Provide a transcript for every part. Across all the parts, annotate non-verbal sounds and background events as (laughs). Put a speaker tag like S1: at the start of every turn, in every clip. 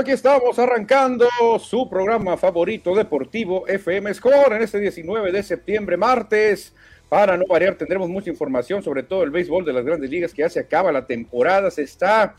S1: aquí estamos arrancando su programa favorito deportivo FM Score en este 19 de septiembre, martes. Para no variar, tendremos mucha información sobre todo el béisbol de las grandes ligas que ya se acaba la temporada, se está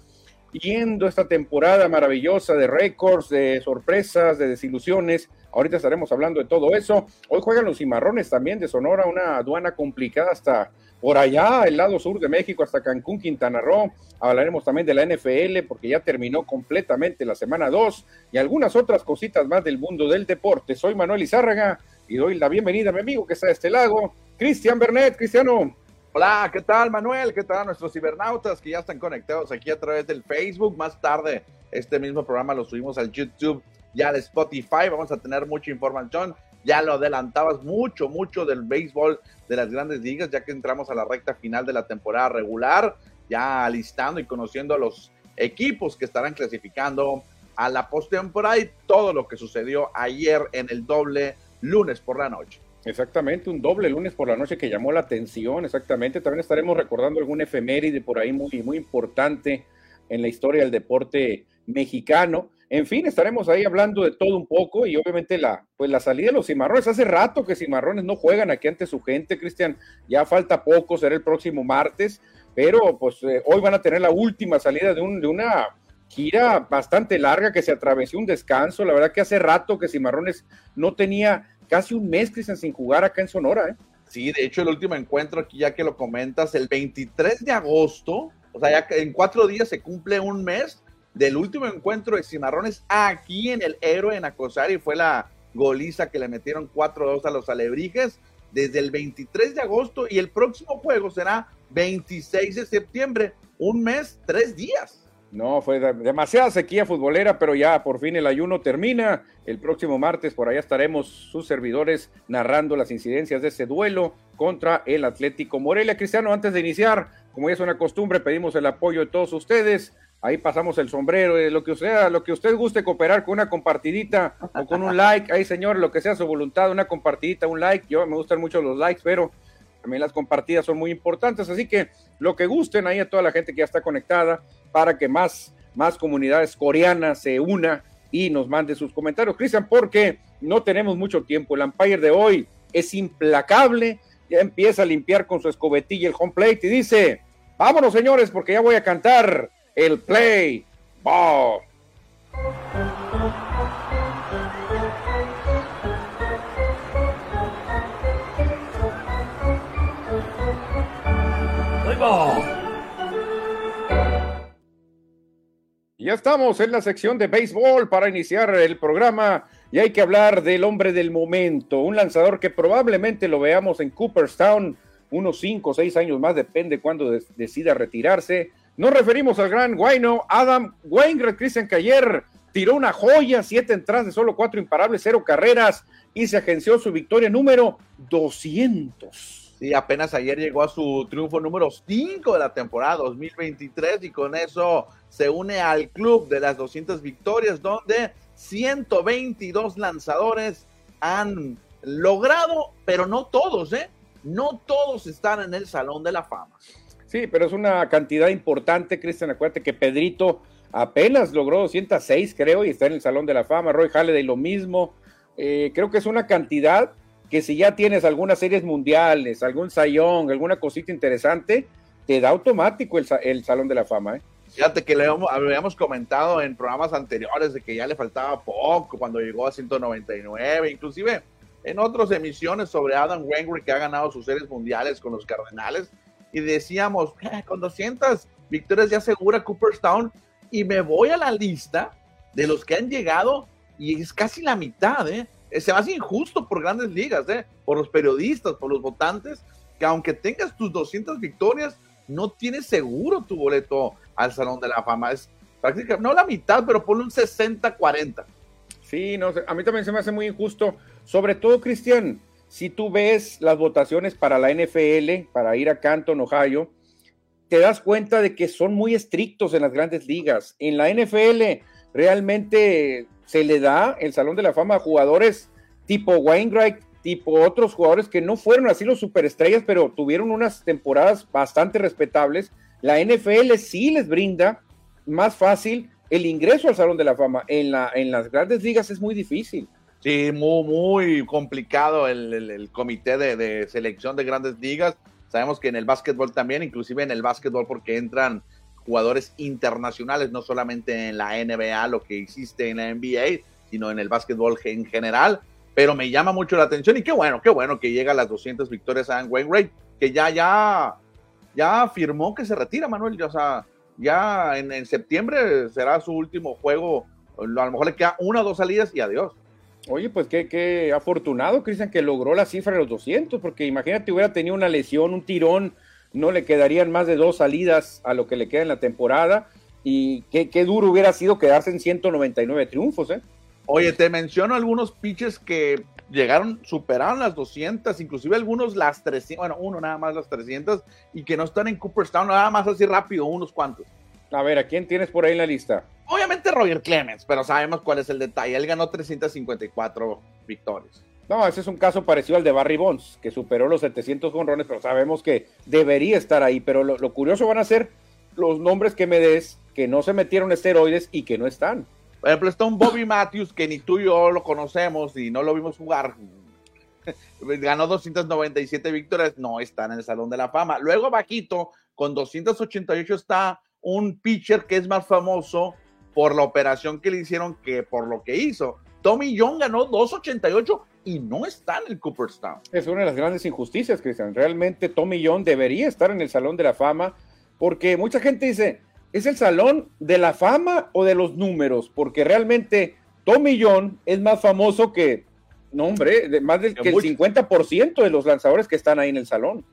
S1: yendo esta temporada maravillosa de récords, de sorpresas, de desilusiones. Ahorita estaremos hablando de todo eso. Hoy juegan los cimarrones también de Sonora, una aduana complicada hasta por allá, el lado sur de México, hasta Cancún, Quintana Roo. Hablaremos también de la NFL porque ya terminó completamente la semana 2 y algunas otras cositas más del mundo del deporte. Soy Manuel Izárraga y doy la bienvenida a mi amigo que está de este lado, Cristian Bernet. Cristiano.
S2: Hola, ¿qué tal Manuel? ¿Qué tal nuestros cibernautas que ya están conectados aquí a través del Facebook? Más tarde, este mismo programa lo subimos al YouTube y al Spotify. Vamos a tener mucha información. Ya lo adelantabas mucho, mucho del béisbol de las grandes ligas, ya que entramos a la recta final de la temporada regular, ya alistando y conociendo a los equipos que estarán clasificando a la postemporada y todo lo que sucedió ayer en el doble lunes por la noche.
S1: Exactamente, un doble lunes por la noche que llamó la atención, exactamente. También estaremos recordando algún efeméride por ahí muy, muy importante en la historia del deporte mexicano. En fin, estaremos ahí hablando de todo un poco y obviamente la, pues la salida de los cimarrones. Hace rato que cimarrones no juegan aquí ante su gente, Cristian. Ya falta poco, será el próximo martes, pero pues eh, hoy van a tener la última salida de, un, de una gira bastante larga que se atravesó un descanso. La verdad que hace rato que cimarrones no tenía casi un mes, Cristian, sin jugar acá en Sonora. ¿eh?
S2: Sí, de hecho el último encuentro aquí, ya que lo comentas, el 23 de agosto, o sea, ya en cuatro días se cumple un mes del último encuentro de Cimarrones aquí en el Héroe en Acosar y fue la goliza que le metieron 4-2 a los alebrijes desde el 23 de agosto y el próximo juego será 26 de septiembre, un mes, tres días.
S1: No, fue demasiada sequía futbolera, pero ya por fin el ayuno termina. El próximo martes por allá estaremos sus servidores narrando las incidencias de ese duelo contra el Atlético Morelia. Cristiano, antes de iniciar, como ya es una costumbre, pedimos el apoyo de todos ustedes ahí pasamos el sombrero, eh, lo que sea, lo que usted guste cooperar con una compartidita o con un like, ahí señor, lo que sea su voluntad, una compartidita, un like, yo me gustan mucho los likes, pero también las compartidas son muy importantes, así que lo que gusten ahí a toda la gente que ya está conectada para que más, más comunidades coreanas se una y nos mande sus comentarios, Cristian, porque no tenemos mucho tiempo, el Empire de hoy es implacable, ya empieza a limpiar con su escobetilla el home plate y dice, vámonos señores, porque ya voy a cantar el play ball. Ya estamos en la sección de béisbol para iniciar el programa y hay que hablar del hombre del momento, un lanzador que probablemente lo veamos en Cooperstown unos 5 o 6 años más, depende cuando decida retirarse. Nos referimos al gran Guayno Adam Wainwright, Christian, que ayer tiró una joya, siete entradas de solo cuatro imparables, cero carreras y se agenció su victoria número 200.
S2: Sí, apenas ayer llegó a su triunfo número 5 de la temporada 2023 y con eso se une al club de las 200 victorias donde 122 lanzadores han logrado, pero no todos, ¿eh? No todos están en el Salón de la Fama.
S1: Sí, pero es una cantidad importante, Cristian. Acuérdate que Pedrito apenas logró 206, creo, y está en el Salón de la Fama. Roy Halladay lo mismo. Eh, creo que es una cantidad que si ya tienes algunas series mundiales, algún sayón, alguna cosita interesante, te da automático el, Salón de la Fama. ¿eh?
S2: Fíjate que le habíamos comentado en programas anteriores de que ya le faltaba poco cuando llegó a 199, inclusive en otras emisiones sobre Adam Wainwright que ha ganado sus series mundiales con los Cardenales y decíamos, eh, con 200 victorias ya asegura Cooperstown y me voy a la lista de los que han llegado y es casi la mitad, ¿eh? Se me hace injusto por grandes ligas, ¿eh? Por los periodistas, por los votantes, que aunque tengas tus 200 victorias, no tienes seguro tu boleto al Salón de la Fama. Es prácticamente, no la mitad, pero ponle un 60-40.
S1: Sí, no, a mí también se me hace muy injusto, sobre todo, Cristian, si tú ves las votaciones para la NFL, para ir a Canton, Ohio, te das cuenta de que son muy estrictos en las grandes ligas. En la NFL realmente se le da el Salón de la Fama a jugadores tipo Wainwright, tipo otros jugadores que no fueron así los superestrellas, pero tuvieron unas temporadas bastante respetables. La NFL sí les brinda más fácil el ingreso al Salón de la Fama en, la, en las grandes ligas es muy difícil.
S2: Sí, muy, muy complicado el, comité de, selección de grandes ligas. Sabemos que en el básquetbol también, inclusive en el básquetbol porque entran jugadores internacionales, no solamente en la NBA, lo que existe en la NBA, sino en el básquetbol en general. Pero me llama mucho la atención y qué bueno, qué bueno que llega a las 200 victorias a Wainwright, que ya, ya, ya afirmó que se retira, Manuel. O sea, ya en, en septiembre será su último juego. A lo mejor le queda una o dos salidas y adiós.
S1: Oye, pues qué, qué afortunado, Cristian, que logró la cifra de los 200, porque imagínate, hubiera tenido una lesión, un tirón, no le quedarían más de dos salidas a lo que le queda en la temporada. Y qué, qué duro hubiera sido quedarse en 199 triunfos, ¿eh?
S2: Oye, te menciono algunos pitches que llegaron, superaron las 200, inclusive algunos las 300, bueno, uno nada más las 300, y que no están en Cooperstown, nada más así rápido, unos cuantos.
S1: A ver, ¿a quién tienes por ahí en la lista?
S2: Obviamente Roger Clemens, pero sabemos cuál es el detalle. Él ganó 354 victorias.
S1: No, ese es un caso parecido al de Barry Bonds, que superó los 700 jonrones, pero sabemos que debería estar ahí. Pero lo, curioso van a ser los nombres que me des que no se metieron esteroides y que no están.
S2: Por ejemplo, está un Bobby Matthews que ni tú y yo lo conocemos y no lo vimos jugar. (laughs) Ganó 297 victorias, no está en el Salón de la Fama. Luego Vaquito con 288 está un pitcher que es más famoso por la operación que le hicieron que por lo que hizo. Tommy Young ganó 288 y no está en el Cooperstown.
S1: Es una de las grandes injusticias, Cristian. Realmente Tommy Young debería estar en el Salón de la Fama porque mucha gente dice, ¿es el Salón de la Fama o de los números? Porque realmente Tommy Young es más famoso que, no hombre, más del que el 50% de los lanzadores que están ahí en el salón.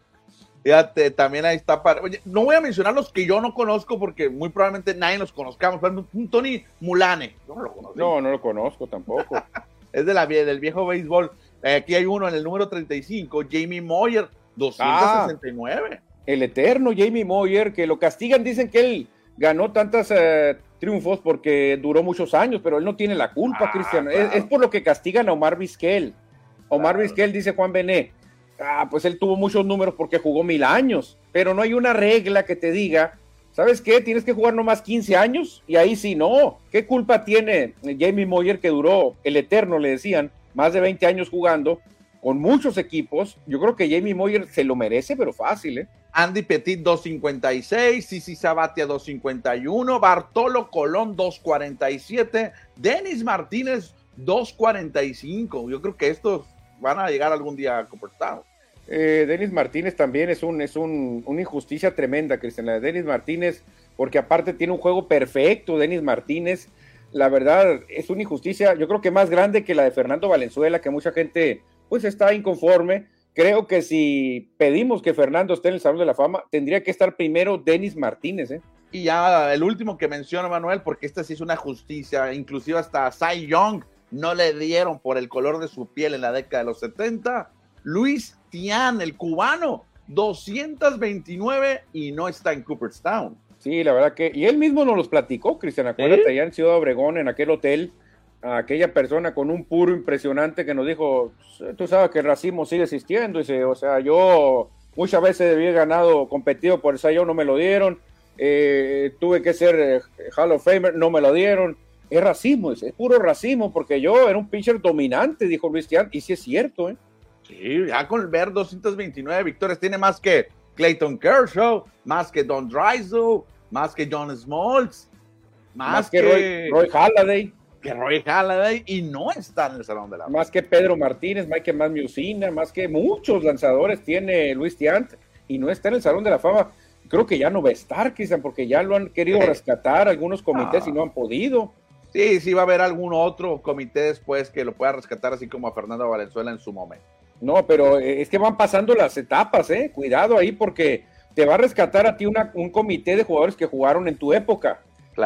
S2: Fíjate, también ahí está. Para... Oye, no voy a mencionar los que yo no conozco porque muy probablemente nadie los conozcamos. un Tony Mulane,
S1: no lo conozco. No, no lo conozco tampoco. (laughs)
S2: es de la, del viejo béisbol. Eh, aquí hay uno en el número 35, Jamie Moyer, 269. Ah,
S1: el eterno Jamie Moyer, que lo castigan, dicen que él ganó tantos eh, triunfos porque duró muchos años, pero él no tiene la culpa, ah, Cristian. Es, por lo que castigan a Omar Vizquel. Omar Vizquel, dice Juan Bené, ah, pues él tuvo muchos números porque jugó mil años, pero no hay una regla que te diga, ¿sabes qué? Tienes que jugar nomás 15 años y ahí sí, no. ¿Qué culpa tiene Jamie Moyer que duró el eterno, le decían, más de 20 años jugando con muchos equipos? Yo creo que Jamie Moyer se lo merece, pero fácil, ¿eh?
S2: Andy Petit 256, Sisi Sabatia 251, Bartolo Colón 247, Denis Martínez 245. Yo creo que estos van a llegar algún día a Cooperstown.
S1: Eh, Denis Martínez también es un es un, una injusticia tremenda, Cristian. La de Denis Martínez, porque aparte tiene un juego perfecto, Denis Martínez. La verdad es una injusticia, yo creo que más grande que la de Fernando Valenzuela, que mucha gente pues está inconforme. Creo que si pedimos que Fernando esté en el Salón de la Fama, tendría que estar primero Denis Martínez. ¿eh?
S2: Y ya el último que menciona Manuel, porque esta sí es una justicia, inclusive hasta Cy Young no le dieron por el color de su piel en la década de los 70. Luis Tian, el cubano, 229 y no está en Cooperstown.
S1: Sí, la verdad que, y él mismo nos los platicó, Cristian, acuérdate, allá en Ciudad Obregón, en aquel hotel, aquella persona con un puro impresionante que nos dijo, tú sabes que el racismo sigue existiendo, dice, o sea, yo muchas veces había ganado, competido por el yo no me lo dieron, eh, tuve que ser eh, Hall of Famer, no me lo dieron, es racismo, es, puro racismo, porque yo era un pitcher dominante, dijo Luis Tian, y sí es cierto, ¿eh?
S2: Sí, ya ver 229 victorias, tiene más que Clayton Kershaw, más que Don Drysdale, más que John Smoltz, más, que,
S1: Roy, Roy, Halladay.
S2: Que Roy Halladay, y no está en el Salón de la
S1: Más que Pedro Martínez, más que más Musina, más que muchos lanzadores tiene Luis Tiant, y no está en el Salón de la Fama. Creo que ya no va a estar, quizá, porque ya lo han querido rescatar algunos comités y no han podido.
S2: Sí, sí va a haber algún otro comité después que lo pueda rescatar, así como a Fernando Valenzuela en su momento.
S1: No, pero eh, es que van pasando las etapas, ¿eh? Cuidado ahí porque te va a rescatar a ti un comité de jugadores que jugaron en tu época.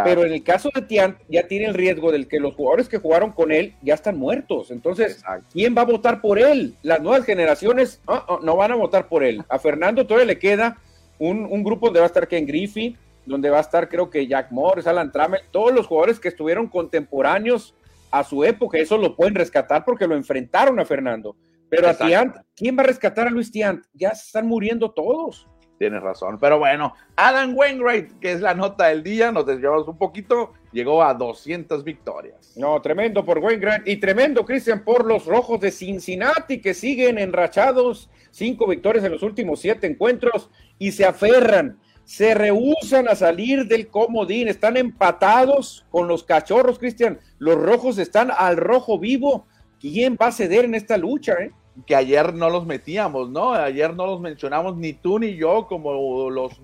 S1: Pero en el caso de Tian, ya tiene el riesgo del que los jugadores que jugaron con él ya están muertos. Entonces, ¿quién va a votar por él? Las nuevas generaciones no van a votar por él. A Fernando todavía le queda un, un grupo donde va a estar Ken Griffey, donde va a estar creo que Jack Morris, Alan Trammell, todos los jugadores que estuvieron contemporáneos a su época, eso lo pueden rescatar porque lo enfrentaron a Fernando. Pero a Tiant, ¿quién va a rescatar a Luis Tiant? Ya se están muriendo todos.
S2: Tienes razón, pero bueno, Adam Wainwright, que es la nota del día, nos desviamos un poquito llegó a 200 victorias.
S1: No, tremendo por Grant y tremendo, Cristian, por los rojos de Cincinnati que siguen enrachados, cinco victorias en los últimos siete encuentros y se aferran, se rehusan a salir del comodín, están empatados con los cachorros, Cristian. Los rojos están al rojo vivo. ¿Quién va a ceder en esta lucha? Eh?
S2: Que ayer no los metíamos, ¿no? Ayer no los mencionamos ni tú ni yo como los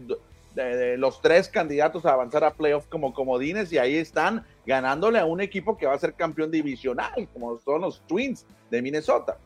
S2: los tres candidatos a avanzar a playoff como comodines y ahí están ganándole a un equipo que va a ser campeón divisional, como son los Twins de Minnesota.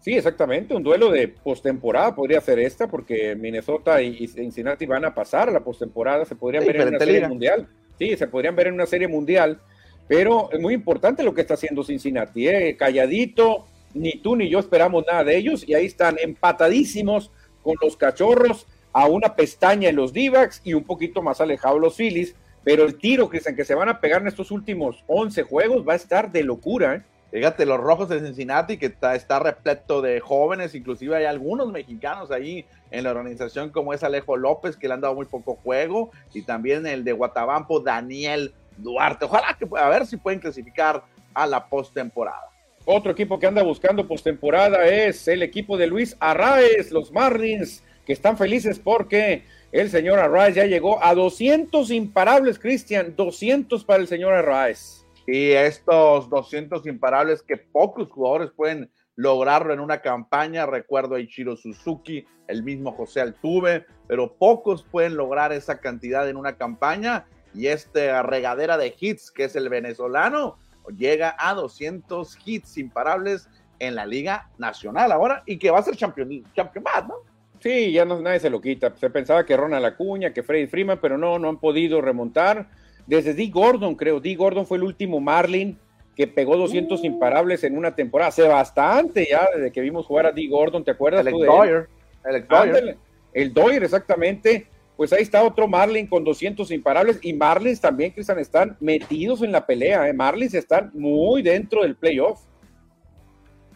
S1: Sí, exactamente, un duelo de postemporada podría ser esta, porque Minnesota y, Cincinnati van a pasar a la postemporada, se podrían ver en una serie mundial. Sí, se podrían ver en una serie mundial, pero es muy importante lo que está haciendo Cincinnati, ¿eh? calladito, ni tú ni yo esperamos nada de ellos, y ahí están empatadísimos con los cachorros a una pestaña en los d y un poquito más alejado los Phillies, pero el tiro que que se van a pegar en estos últimos 11 juegos va a estar de locura. ¿eh?
S2: Fíjate, los rojos de Cincinnati, que está, está, repleto de jóvenes, inclusive hay algunos mexicanos ahí en la organización, como es Alejo López, que le han dado muy poco juego, y también el de Guatabampo, Daniel Duarte. Ojalá que a ver si pueden clasificar a la postemporada.
S1: Otro equipo que anda buscando postemporada es el equipo de Luis Arraez, los Marlins que están felices porque el señor Arraez ya llegó a 200 imparables, Cristian, 200 para el señor Arraez.
S2: Y estos 200 imparables que pocos jugadores pueden lograrlo en una campaña, recuerdo a Ichiro Suzuki, el mismo José Altuve, pero pocos pueden lograr esa cantidad en una campaña y este regadera de hits que es el venezolano llega a 200 hits imparables en la Liga Nacional ahora y que va a ser campeón, campeón ¿no?
S1: Sí, ya no, nadie se lo quita. Se pensaba que Ronald Acuña, que Freddy Freeman, pero no, no han podido remontar. Desde Dee Gordon, creo. Dee Gordon fue el último Marlin que pegó 200 uh. imparables en una temporada. Hace bastante ya, desde que vimos jugar a Dee Gordon, ¿te acuerdas?
S2: El Doyer.
S1: El Doyer. el Doyer, exactamente. Pues ahí está otro Marlin con 200 imparables. Y Marlins también, Cristian, están metidos en la pelea. ¿eh? Marlins están muy dentro del playoff.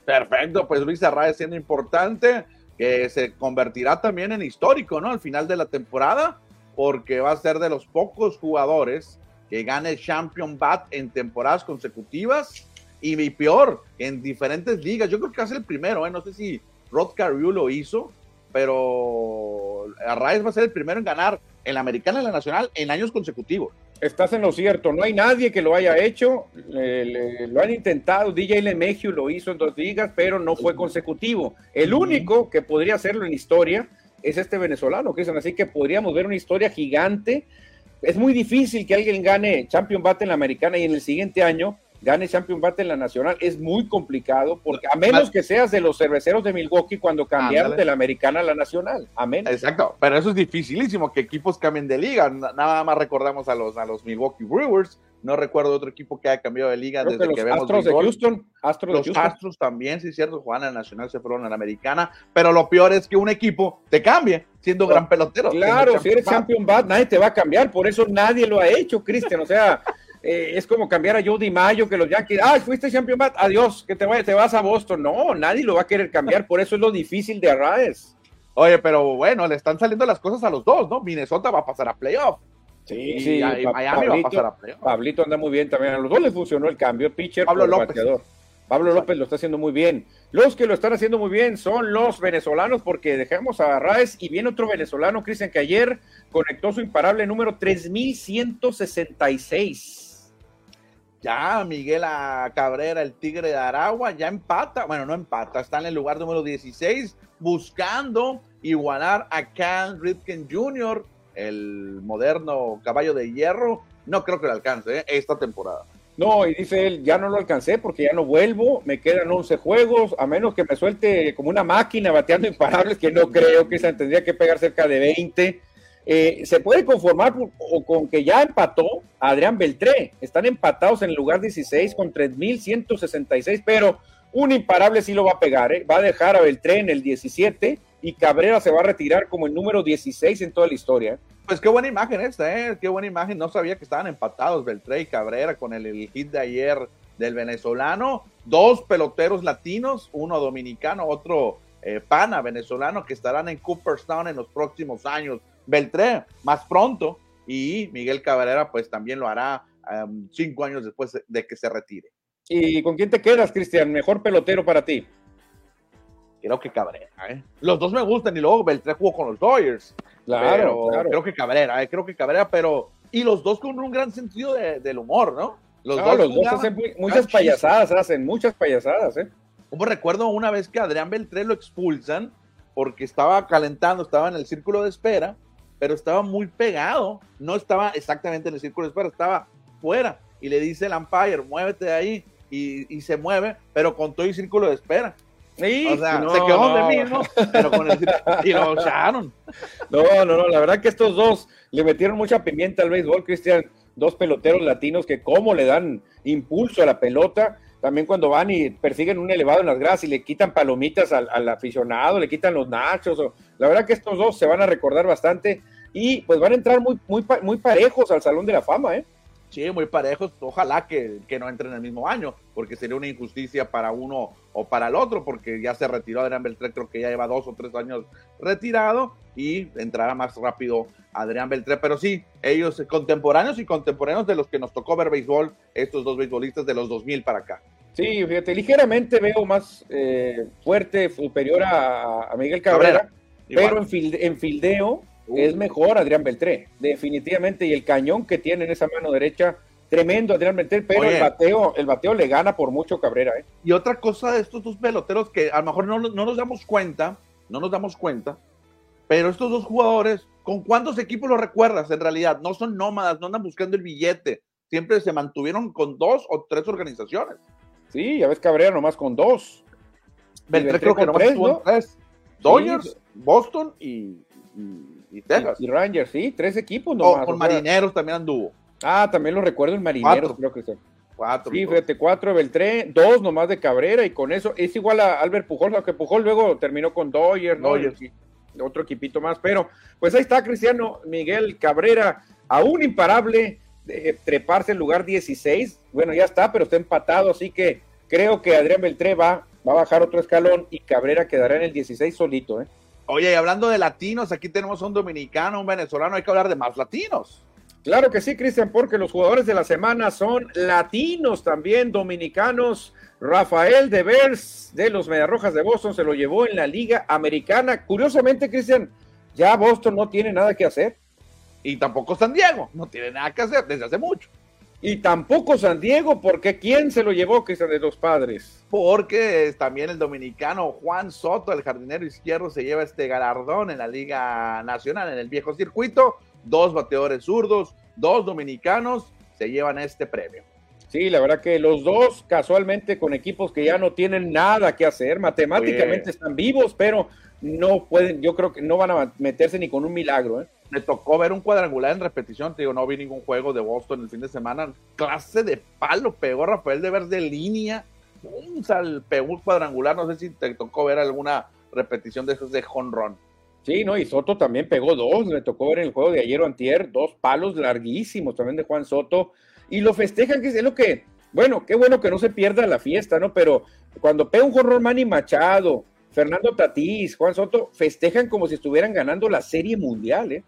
S2: Perfecto, pues Luis Arraez siendo importante que se convertirá también en histórico, ¿no? Al final de la temporada, porque va a ser de los pocos jugadores que gane Champion Bat en temporadas consecutivas y, mi peor, en diferentes ligas. Yo creo que va a ser el primero, ¿eh? No sé si Rod Carew lo hizo, pero Arraez va a ser el primero en ganar en la americana y la nacional en años consecutivos
S1: estás en lo cierto, no hay nadie que lo haya hecho, lo han intentado, DJ Lemegio lo hizo en dos ligas, pero no fue consecutivo. El único que podría hacerlo en historia es este venezolano, Cristian, así que podríamos ver una historia gigante. Es muy difícil que alguien gane Champion Battle en la americana y en el siguiente año gane Champion Battle en la nacional. Es muy complicado, porque a menos que seas de los cerveceros de Milwaukee cuando cambiaron de la americana a la nacional. Amén.
S2: Exacto, pero eso es dificilísimo, que equipos cambien de liga. Nada más recordamos a los, a los Milwaukee Brewers. No recuerdo otro equipo que haya cambiado de liga desde que, vemos
S1: Astros de Houston.
S2: Astros los Astros también, sí es cierto, juegan en la nacional, se fueron a la americana. Pero lo peor es que un equipo te cambie siendo gran pelotero.
S1: Claro, si eres champion bat, nadie te va a cambiar. Por eso nadie lo ha hecho, Cristian. O sea, (laughs) eh, es como cambiar a Jody Mayo, que los Yankees, ah, fuiste champion bat, adiós, que te, vayas, te vas a Boston. No, nadie lo va a querer cambiar, por eso es lo difícil de Arraes.
S2: Oye, pero bueno, le están saliendo las cosas a los dos, ¿no? Minnesota va a pasar a playoff.
S1: Sí, sí, Miami va a pasar a playoff. Pablito anda muy bien también. A los dos les funcionó el cambio, pitcher Pablo López. Pablo López lo está haciendo muy bien. Los que lo están haciendo muy bien son los venezolanos, porque dejamos a Arraes y viene otro venezolano, Cristian, que ayer conectó su imparable número 3166
S2: ya Miguel Cabrera, el Tigre de Aragua, ya empata, bueno, no empata, está en el lugar número 16, buscando igualar a Cal Ripken Jr., el moderno caballo de hierro. No creo que lo alcance ¿eh? esta temporada.
S1: No, y dice él, ya no lo alcancé porque ya no vuelvo, me quedan 11 juegos, a menos que me suelte como una máquina bateando imparables, que no creo que se tendría que pegar cerca de 20 eh, se puede conformar con que ya empató Adrián Beltré. Están empatados en el lugar 16 con 3.166, pero un imparable sí lo va a pegar. ¿eh? Va a dejar a Beltré en el 17 y Cabrera se va a retirar como el número 16 en toda la historia.
S2: Pues qué buena imagen esta, ¿eh? Qué buena imagen. No sabía que estaban empatados Beltré y Cabrera con el, hit de ayer del venezolano. Dos peloteros latinos, uno dominicano, otro eh, pana venezolano, que estarán en Cooperstown en los próximos años. Beltré más pronto y Miguel Cabrera pues también lo hará um, cinco años después de que se retire.
S1: ¿Y con quién te quedas, Cristian? Mejor pelotero para ti.
S2: Creo que Cabrera. ¿eh? Los dos me gustan y luego Beltrán jugó con los Dodgers. Claro, claro. Creo que Cabrera, ¿eh? creo que Cabrera, pero. Y los dos con un gran sentido del humor, ¿no?
S1: Los, dos, los dos, hacen muchas payasadas, hacen muchas payasadas, ¿eh?
S2: Como recuerdo una vez que Adrián Beltré lo expulsan porque estaba calentando, estaba en el círculo de espera, pero estaba muy pegado, no estaba exactamente en el círculo de espera, estaba fuera. Y le dice el umpire, muévete de ahí, y, se mueve, pero con todo el círculo de espera. Sí, o sea, se quedó donde mismo, pero con el (laughs) y lo echaron.
S1: No, no, no, la verdad que estos dos le metieron mucha pimienta al béisbol, Cristian, dos peloteros latinos que cómo le dan impulso a la pelota, también cuando van y persiguen un elevado en las gradas y le quitan palomitas al, aficionado, le quitan los nachos, la verdad que estos dos se van a recordar bastante. Y pues van a entrar muy, muy, muy parejos al Salón de la Fama, ¿eh?
S2: Sí, muy parejos. Ojalá que, no entren en el mismo año, porque sería una injusticia para uno o para el otro, porque ya se retiró Adrián Beltré, creo que ya lleva dos o tres años retirado y entrará más rápido Adrián Beltré. Pero sí, ellos contemporáneos y contemporáneos de los que nos tocó ver béisbol, estos dos beisbolistas de los 2000 para acá.
S1: Sí, fíjate, ligeramente veo más eh, fuerte, superior a, Miguel Cabrera, pero en, en fildeo es mejor Adrián Beltré, definitivamente. Y el cañón que tiene en esa mano derecha, tremendo Adrián Beltré, pero el bateo, el bateo le gana por mucho Cabrera. ¿eh?
S2: Y otra cosa de estos dos peloteros que a lo mejor no, nos damos cuenta, no nos damos cuenta, pero estos dos jugadores, ¿con cuántos equipos los recuerdas en realidad? No son nómadas, no andan buscando el billete, siempre se mantuvieron con dos o tres organizaciones.
S1: Sí, ya ves Cabrera nomás con dos.
S2: Beltré, creo que nomás tuvo tres. Dodgers, Boston y y Texas.
S1: Y Rangers, sí, tres equipos
S2: nomás. con Marineros también anduvo.
S1: Ah, también lo recuerdo en Marineros, creo que sí. Cuatro. Sí, fíjate, cuatro Beltré, dos nomás de Cabrera y con eso es igual a Albert Pujol, aunque Pujol luego terminó con Doyer, ¿no? otro equipito más, pero pues ahí está Cristiano Miguel Cabrera, aún imparable de treparse en lugar 16, bueno, ya está, pero está empatado, así que creo que Adrián Beltré va, va a bajar otro escalón y Cabrera quedará en el 16 solito, ¿eh?
S2: Oye, y hablando de latinos, aquí tenemos un dominicano, un venezolano, hay que hablar de más latinos.
S1: Claro que sí, Cristian, porque los jugadores de la semana son latinos también, dominicanos. Rafael Devers de los Mediarrojas de Boston se lo llevó en la Liga Americana. Curiosamente, Cristian, ya Boston no tiene nada que hacer.
S2: Y tampoco San Diego, no tiene nada que hacer desde hace mucho.
S1: Y tampoco San Diego, porque ¿quién se lo llevó, que es de los padres?
S2: Porque también el dominicano Juan Soto, el jardinero izquierdo, se lleva este galardón en la Liga Nacional, en el viejo circuito. Dos bateadores zurdos, dos dominicanos se llevan este premio.
S1: Sí, la verdad que los dos casualmente con equipos que ya no tienen nada que hacer, matemáticamente están vivos, pero no pueden, yo creo que no van a meterse ni con un milagro. ¿eh?
S2: Me tocó ver un cuadrangular en repetición, te digo, no vi ningún juego de Boston el fin de semana, clase de palo, pegó Rafael de ver de línea, un sal, pegó un cuadrangular, no sé si te tocó ver alguna repetición de esos de jonrón.
S1: Sí, no, y Soto también pegó dos, me tocó ver en el juego de ayer o antier, dos palos larguísimos también de Juan Soto, y lo festejan, que es lo que, bueno, qué bueno que no se pierda la fiesta, ¿no? Pero cuando pega un jonrón Manny Machado, Fernando Tatís, Juan Soto, festejan como si estuvieran ganando la Serie Mundial, ¿eh?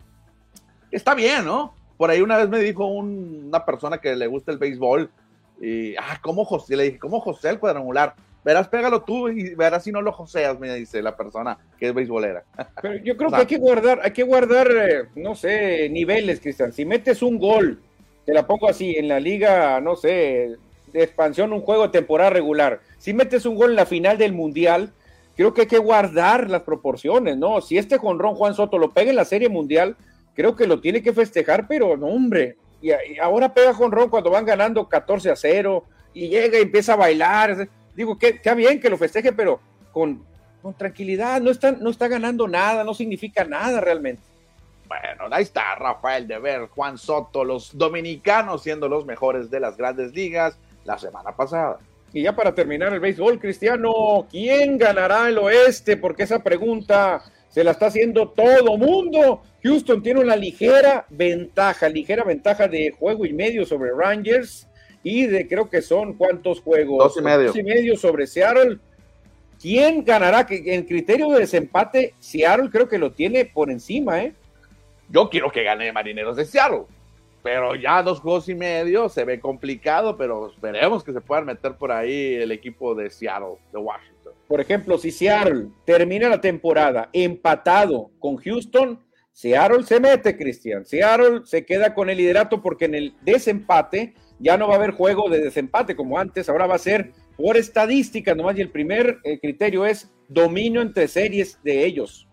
S2: Está bien, ¿no? Por ahí una vez me dijo una persona que le gusta el béisbol, y, ah, ¿cómo José? Le dije, ¿cómo José el cuadrangular? Verás, pégalo tú y verás si no lo joseas, me dice la persona que es beisbolera. (laughs)
S1: Pero yo creo que hay que guardar, hay que guardar, eh, no sé, niveles, Cristian. Si metes un gol, te la pongo así, en la liga, no sé, de expansión, un juego de temporada regular. Si metes un gol en la final del mundial, creo que hay que guardar las proporciones, ¿no? Si este jonrón Juan Soto lo pega en la serie mundial, creo que lo tiene que festejar, pero no, hombre. Y, ahora pega con Ron cuando van ganando 14 a 0 y llega y empieza a bailar. Digo, que está bien que lo festeje, pero con, con tranquilidad, no está, no está ganando nada, no significa nada realmente.
S2: Bueno, ahí está Rafael de Ver, Juan Soto, los dominicanos siendo los mejores de las grandes ligas la semana pasada.
S1: Y ya para terminar el béisbol, Cristiano, ¿quién ganará el oeste? Porque esa pregunta se la está haciendo todo mundo. Houston tiene una ligera ventaja, ligera ventaja de juego y medio sobre Rangers y de creo que son cuántos juegos.
S2: Dos y medio.
S1: Dos y medio sobre Seattle. ¿Quién ganará? Que en criterio de desempate, Seattle creo que lo tiene por encima, ¿eh?
S2: Yo quiero que gane Marineros de Seattle. pero ya dos juegos y medio se ve complicado, pero esperemos que se puedan meter por ahí el equipo de Seattle, de Washington.
S1: Por ejemplo, si Seattle termina la temporada empatado con Houston, Seattle se mete, Cristian. Seattle se queda con el liderato porque en el desempate ya no va a haber juego de desempate como antes, ahora va a ser por estadística nomás y el primer eh, criterio es dominio entre series de ellos.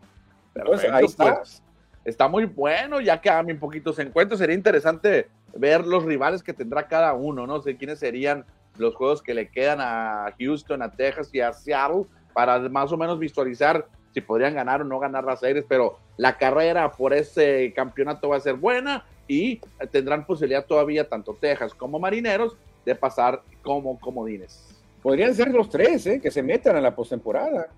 S2: Entonces, ahí está. Pues, está muy bueno, ya que un poquitos encuentros. Sería interesante ver los rivales que tendrá cada uno, no sé quiénes serían los juegos que le quedan a Houston, a Texas y a Seattle para más o menos visualizar si podrían ganar o no ganar las series, pero la carrera por ese campeonato va a ser buena y tendrán posibilidad todavía tanto Texas como Marineros de pasar como comodines.
S1: Podrían ser los tres, ¿eh? que se metan a la postemporada.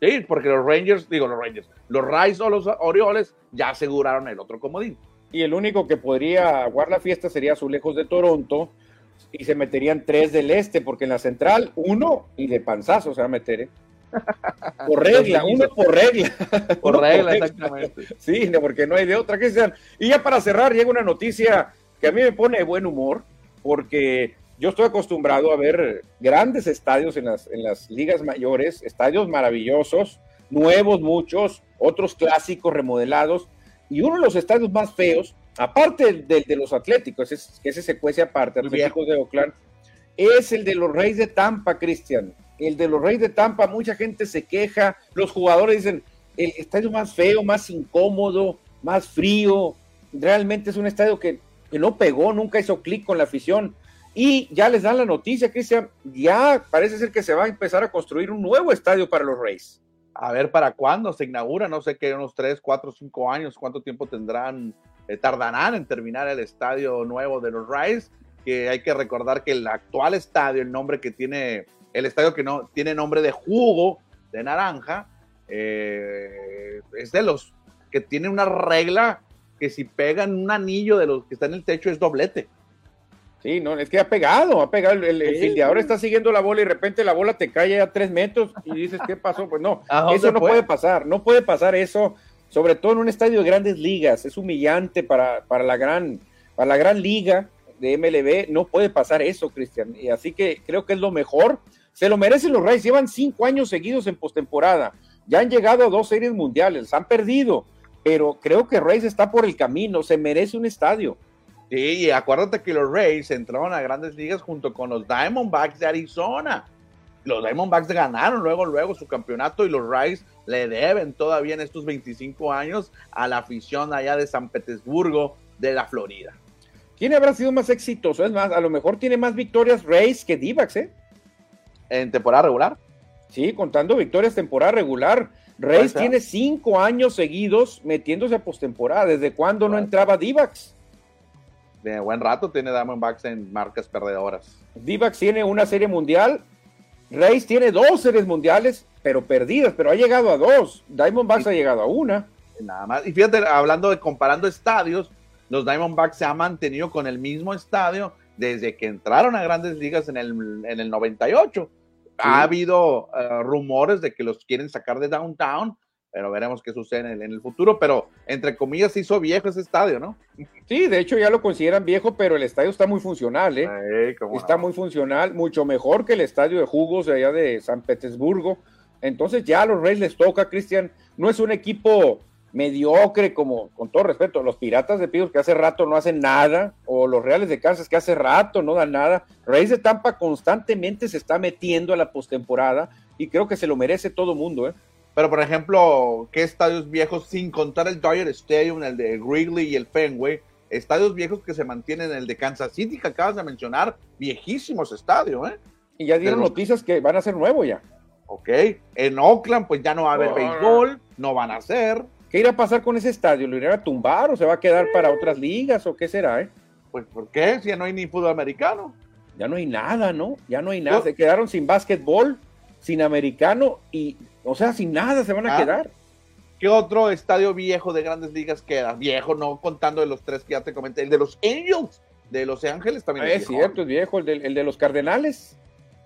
S2: Sí, porque los Rangers, digo los Rangers, los Rays o los Orioles ya aseguraron el otro comodín.
S1: Y el único que podría aguar la fiesta sería Azulejos de Toronto y se meterían tres del este, porque en la central uno y de panzazo se va a meter. ¿eh? (laughs) Por regla, uno por regla. (laughs)
S2: Por regla, exactamente.
S1: Sí, porque no hay de otra que sean. Y ya para cerrar, llega una noticia que a mí me pone de buen humor, porque yo estoy acostumbrado a ver grandes estadios en las, en las ligas mayores, estadios maravillosos, nuevos muchos, otros clásicos remodelados, y uno de los estadios más feos, aparte del de los Atléticos, que ese se cuece aparte, Atléticos de Oakland, es el de los Reyes de Tampa, Cristian el de los Reyes de Tampa, mucha gente se queja, los jugadores dicen, el estadio más feo, más incómodo, más frío, realmente es un estadio que, no pegó, nunca hizo clic con la afición. Y ya les dan la noticia, Cristian, ya parece ser que se va a empezar a construir un nuevo estadio para los Reyes.
S2: A ver para cuándo se inaugura, no sé qué, unos 3, 4, 5 años, cuánto tiempo tendrán, eh, tardarán en terminar el estadio nuevo de los Reyes, que hay que recordar que el actual estadio, el nombre que tiene el estadio que no tiene nombre de jugo de naranja, eh, es de los que tiene una regla que si pegan un anillo de los que está en el techo es doblete.
S1: Sí, no, es que ha pegado, ha pegado, el, el, está siguiendo la bola y de repente la bola te cae a tres metros y dices, ¿qué pasó? Pues no, eso no puede pasar, no puede pasar eso, sobre todo en un estadio de grandes ligas, es humillante para, para, la, gran, para la gran liga de MLB, no puede pasar eso, Cristian, y así que creo que es lo mejor. Se lo merecen los Rays, llevan cinco años seguidos en postemporada, ya han llegado a dos series mundiales, han perdido, pero creo que Rays está por el camino, se merece un estadio.
S2: Sí, y acuérdate que los Rays entraron a grandes ligas junto con los Diamondbacks de Arizona. Los Diamondbacks ganaron luego, luego su campeonato y los Rays le deben todavía en estos 25 años a la afición allá de San Petersburgo, de la Florida.
S1: ¿Quién habrá sido más exitoso? Es más, a lo mejor tiene más victorias Rays que Divacs, ¿eh?
S2: en temporada regular.
S1: Sí, contando victorias temporada regular. Reyes tiene cinco años seguidos metiéndose a postemporada. ¿Desde cuándo no entraba Divax?
S2: De buen rato tiene Diamondbacks en marcas perdedoras.
S1: Divax tiene una serie mundial. Reyes tiene dos series mundiales, pero perdidas, pero ha llegado a dos. Diamondbacks ha llegado a una.
S2: Nada más. Y fíjate, hablando de comparando estadios, los Diamondbacks se han mantenido con el mismo estadio desde que entraron a grandes ligas en el, en el 98. Ha habido eh, rumores de que los quieren sacar de downtown, pero veremos qué sucede en el, futuro. Pero entre comillas, hizo viejo ese estadio, ¿no?
S1: Sí, de hecho ya lo consideran viejo, pero el estadio está muy funcional, ¿eh? está muy funcional, mucho mejor que el estadio de jugos de allá de San Petersburgo. Entonces ya a los Reyes les toca, Cristian. No es un equipo mediocre, como con todo respeto, los Piratas de Pittsburgh que hace rato no hacen nada, o los Reales de Kansas que hace rato no dan nada. Reyes de Tampa constantemente se está metiendo a la postemporada y creo que se lo merece todo el mundo, ¿eh?
S2: Pero, por ejemplo, ¿qué estadios viejos, sin contar el Dodger Stadium, el de Wrigley y el Fenway, estadios viejos que se mantienen, el de Kansas City que acabas de mencionar, viejísimos estadios, ¿eh?
S1: Y ya dieron noticias que van a ser nuevos ya.
S2: Ok, en Oakland pues ya no va a haber béisbol, no van a ser.
S1: ¿Qué irá a pasar con ese estadio? ¿Lo irán a tumbar o se va a quedar para otras ligas o qué será? Eh?
S2: Pues ¿por qué? Si ya no hay ni fútbol americano.
S1: Ya no hay nada, ¿no? Ya no hay nada. Se quedaron sin básquetbol, sin americano y, o sea, sin nada se van a ah. quedar.
S2: ¿Qué otro estadio viejo de grandes ligas queda? Viejo, no contando de los tres que ya te comenté. El de los Angels de Los Ángeles también
S1: es, cierto, es viejo. El de, el de, los Cardenales.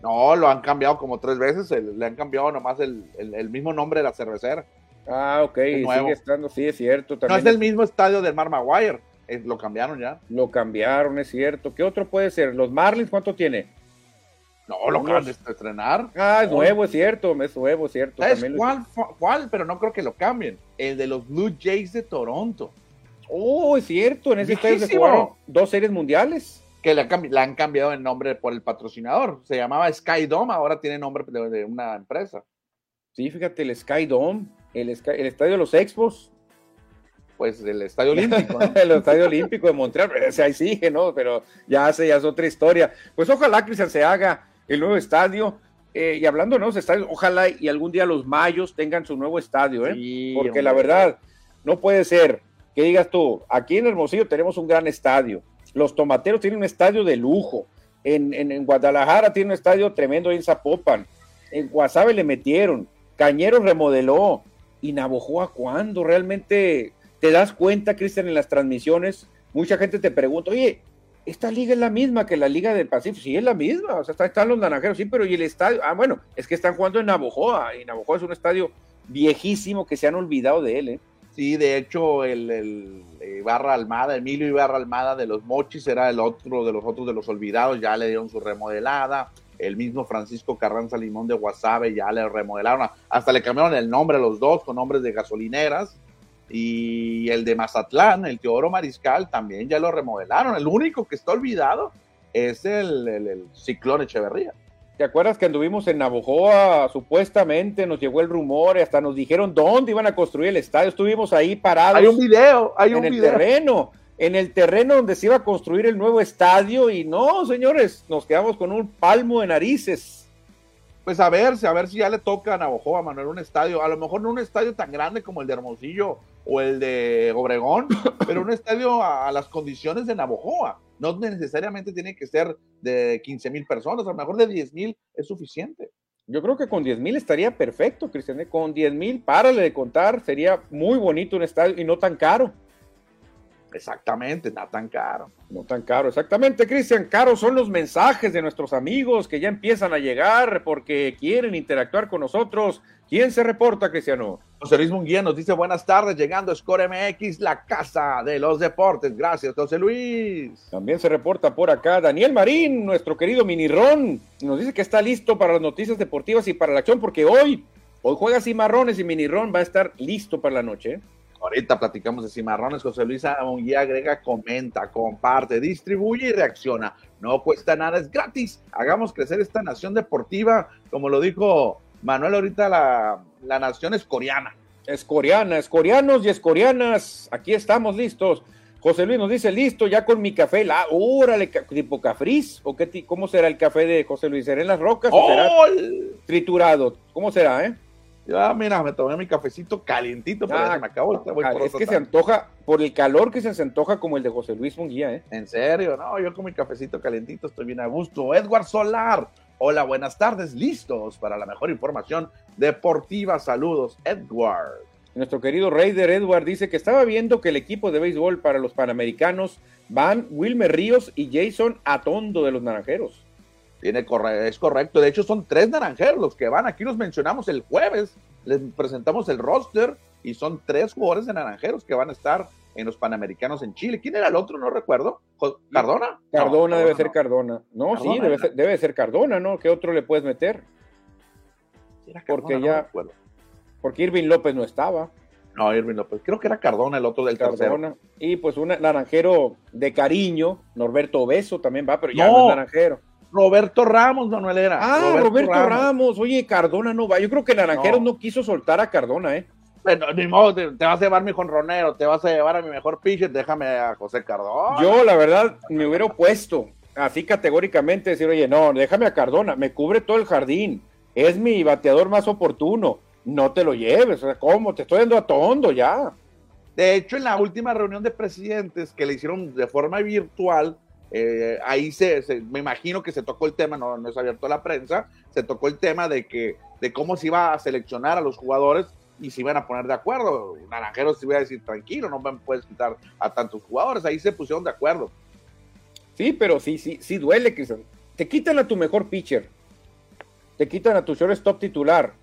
S2: No, lo han cambiado como tres veces. le han cambiado nomás el, el mismo nombre de la cervecera.
S1: Ah, ok, sigue estando, sí, es cierto.
S2: no es el mismo estadio del Mar Maguire. Lo cambiaron ya.
S1: Lo cambiaron, es cierto. ¿Qué otro puede ser? ¿Los Marlins cuánto tiene?
S2: No, lo acaban de estrenar.
S1: Ah, es nuevo, es cierto, es nuevo, es cierto.
S2: ¿Sabes cuál, cuál? Pero no creo que lo cambien. El de los Blue Jays de Toronto.
S1: Oh, es cierto, en ese estadio se jugaron dos series mundiales.
S2: Que le han, cambiado el nombre por el patrocinador. Se llamaba Sky Dome, ahora tiene nombre de, una empresa.
S1: Sí, fíjate, el Sky Dome, el, el estadio de los Expos.
S2: Pues el Estadio (laughs) Olímpico.
S1: el Estadio Olímpico de Montreal, ese ahí sigue, ¿no? Pero ya hace, ya es otra historia. Pues ojalá, Cristian, se haga el nuevo estadio. Eh, y hablando de nuevos estadios, ojalá y algún día los Mayos tengan su nuevo estadio, ¿eh? Porque la verdad, no puede ser que digas tú, aquí en Hermosillo tenemos un gran estadio, los Tomateros tienen un estadio de lujo, en, en, Guadalajara tiene un estadio tremendo en Zapopan, en Guasave le metieron, Cañeros remodeló, y Navojoa, ¿cuándo? Realmente te das cuenta, Cristian, en las transmisiones, mucha gente te pregunta, oye, esta liga es la misma que la Liga del Pacífico, sí es la misma, o sea, están los naranjeros, sí, pero y el estadio, ah, bueno, es que están jugando en Navojoa, y Navojoa es un estadio viejísimo que se han olvidado de él, ¿eh?
S2: Sí, de hecho, el, el Ibarra Almada, Emilio Ibarra Almada de los Mochis era el otro de los otros de los olvidados, ya le dieron su remodelada. El mismo Francisco Carranza Limón de Guasave ya le remodelaron, hasta le cambiaron el nombre a los dos con nombres de gasolineras. Y el de Mazatlán, el Teodoro Mariscal, también ya lo remodelaron. El único que está olvidado es el, el, Ciclón Echeverría.
S1: ¿Te acuerdas que anduvimos en Navojoa? Supuestamente nos llegó el rumor y hasta nos dijeron dónde iban a construir el estadio. Estuvimos ahí parados.
S2: Hay un video, hay un
S1: en el terreno, en el terreno donde se iba a construir el nuevo estadio y no, señores, nos quedamos con un palmo de narices
S2: pues a ver, a ver si ya le toca a Navojoa, Manuel, un estadio, a lo mejor no un estadio tan grande como el de Hermosillo o el de Obregón, (laughs) pero un estadio a, las condiciones de Navojoa. No necesariamente tiene que ser de 15 mil personas, a lo mejor de 10 mil es suficiente.
S1: Yo creo que con 10 mil estaría perfecto, Cristian. ¿eh? Con 10 mil, párale de contar, sería muy bonito un estadio y no tan caro.
S2: Exactamente, no tan caro.
S1: No tan caro, exactamente, Cristian. Caro son los mensajes de nuestros amigos que ya empiezan a llegar porque quieren interactuar con nosotros. ¿Quién se reporta, Cristiano?
S2: José Luis Munguía nos dice buenas tardes, llegando a Score MX, la casa de los deportes. Gracias, José Luis.
S1: También se reporta por acá Daniel Marín, nuestro querido Minirón. Nos dice que está listo para las noticias deportivas y para la acción porque hoy, hoy juega Cimarrones y Minirón va a estar listo para la noche.
S2: Ahorita platicamos de cimarrones. José Luis agrega, comenta, comparte, distribuye y reacciona. No cuesta nada, es gratis. Hagamos crecer esta nación deportiva. Como lo dijo Manuel ahorita, la, la nación es coreana.
S1: Es coreana, es coreanos y es coreanas. Aquí estamos listos. José Luis nos dice, listo, ya con mi café, la, órale, tipo cafriz, o qué, cómo será el café de José Luis, ¿será en las rocas o será triturado? ¿Cómo será, eh?
S2: Ya, mira, me tomé mi cafecito calientito, pero ya ah, me acabó.
S1: es que se antoja, por el calor que se, antoja como el de José Luis Munguía, ¿eh?
S2: En serio, no, yo con mi cafecito calientito estoy bien a gusto. Edward Solar, hola, buenas tardes, listos para la mejor información deportiva. Saludos, Edward.
S1: Nuestro querido Raider Edward dice que estaba viendo que el equipo de béisbol para los Panamericanos van Wilmer Ríos y Jason Atondo de los Naranjeros.
S2: Tiene es correcto. De hecho, son tres naranjeros los que van. Aquí los mencionamos el jueves. Les presentamos el roster y son tres jugadores de naranjeros que van a estar en los Panamericanos en Chile. ¿Quién era el otro? No recuerdo. ¿Cardona?
S1: Cardona debe ser Cardona. No, sí, debe ser, debe ser, Cardona, ¿no? ¿Qué otro le puedes meter? porque ya. porque Irving López no estaba.
S2: No, Irving López. Creo que era Cardona el otro del Cardona.
S1: Y pues un naranjero de cariño, Norberto Beso también va, pero ya no es naranjero.
S2: Roberto Ramos, Manuel era.
S1: Ah, Roberto, Ramos. Oye, Cardona no va. Yo creo que Naranjeros no. quiso soltar a Cardona, ¿eh?
S2: Bueno, ni modo, te, vas a llevar mi jonronero, te vas a llevar a mi mejor pitcher, déjame a José Cardona.
S1: Yo, la verdad, me hubiera opuesto así categóricamente decir, oye, no, déjame a Cardona, me cubre todo el jardín, es mi bateador más oportuno, no te lo lleves, o sea, ¿cómo? Te estoy dando a tondo ya.
S2: De hecho, en la última reunión de presidentes que le hicieron de forma virtual, eh, ahí se, me imagino que se tocó el tema, no, no es abierto a la prensa, se tocó el tema de que de cómo se iba a seleccionar a los jugadores y se iban a poner de acuerdo. Naranjeros se iba a decir, tranquilo, no me puedes quitar a tantos jugadores. Ahí se pusieron de acuerdo.
S1: Sí, pero sí, sí, sí duele, Cristian. Te quitan a tu mejor pitcher. Te quitan a tu shortstop titular.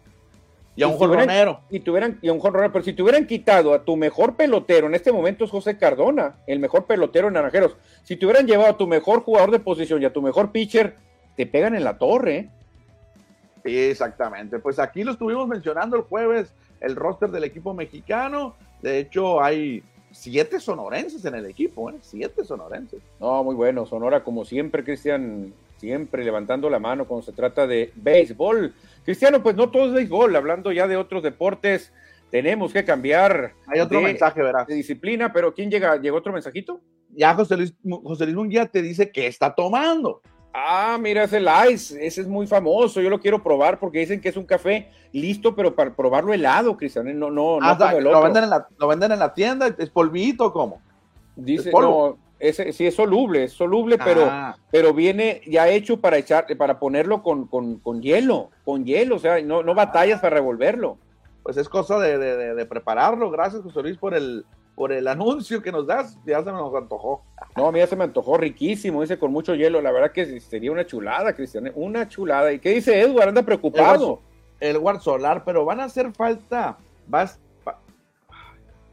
S2: Y a un jonronero.
S1: Y, tuvieran, y a un jonronero. Pero si te hubieran quitado a tu mejor pelotero, en este momento es José Cardona, el mejor pelotero en Naranjeros. Si te hubieran llevado a tu mejor jugador de posición y a tu mejor pitcher, te pegan en la torre. ¿eh?
S2: Sí, exactamente. Pues aquí lo estuvimos mencionando el jueves, el roster del equipo mexicano. De hecho, hay siete sonorenses en el equipo, ¿eh? Siete sonorenses.
S1: No, muy bueno. Sonora, como siempre, Cristian, siempre levantando la mano cuando se trata de béisbol. Cristiano, pues no todo es béisbol. Hablando ya de otros deportes, tenemos que cambiar.
S2: Hay otro mensaje, ¿verdad?
S1: De disciplina, pero ¿quién llega? ¿Llegó otro mensajito?
S2: Ya José Luis, José Luis Munguía te dice que está tomando.
S1: Ah, mira, ese Ice, ese es muy famoso, yo lo quiero probar porque dicen que es un café listo, pero para probarlo helado, Cristian, no, no, no
S2: ah, como el otro. Lo venden, en la, lo venden en la tienda, es polvito, ¿cómo?
S1: Dice, no, ese, sí es soluble, es soluble, pero, ah. pero viene ya hecho para echar, para ponerlo con, con, con hielo, con hielo, o sea, no, no batallas para revolverlo.
S2: Pues es cosa de, de, de prepararlo, gracias José Luis por el, por el anuncio que nos das, ya se nos antojó.
S1: No, a mí ya se me antojó riquísimo, dice con mucho hielo. La verdad que sería una chulada, Cristian, ¿eh? una chulada. ¿Y qué dice Edward? Anda preocupado.
S2: El Edward Solar, pero van a hacer falta, vas,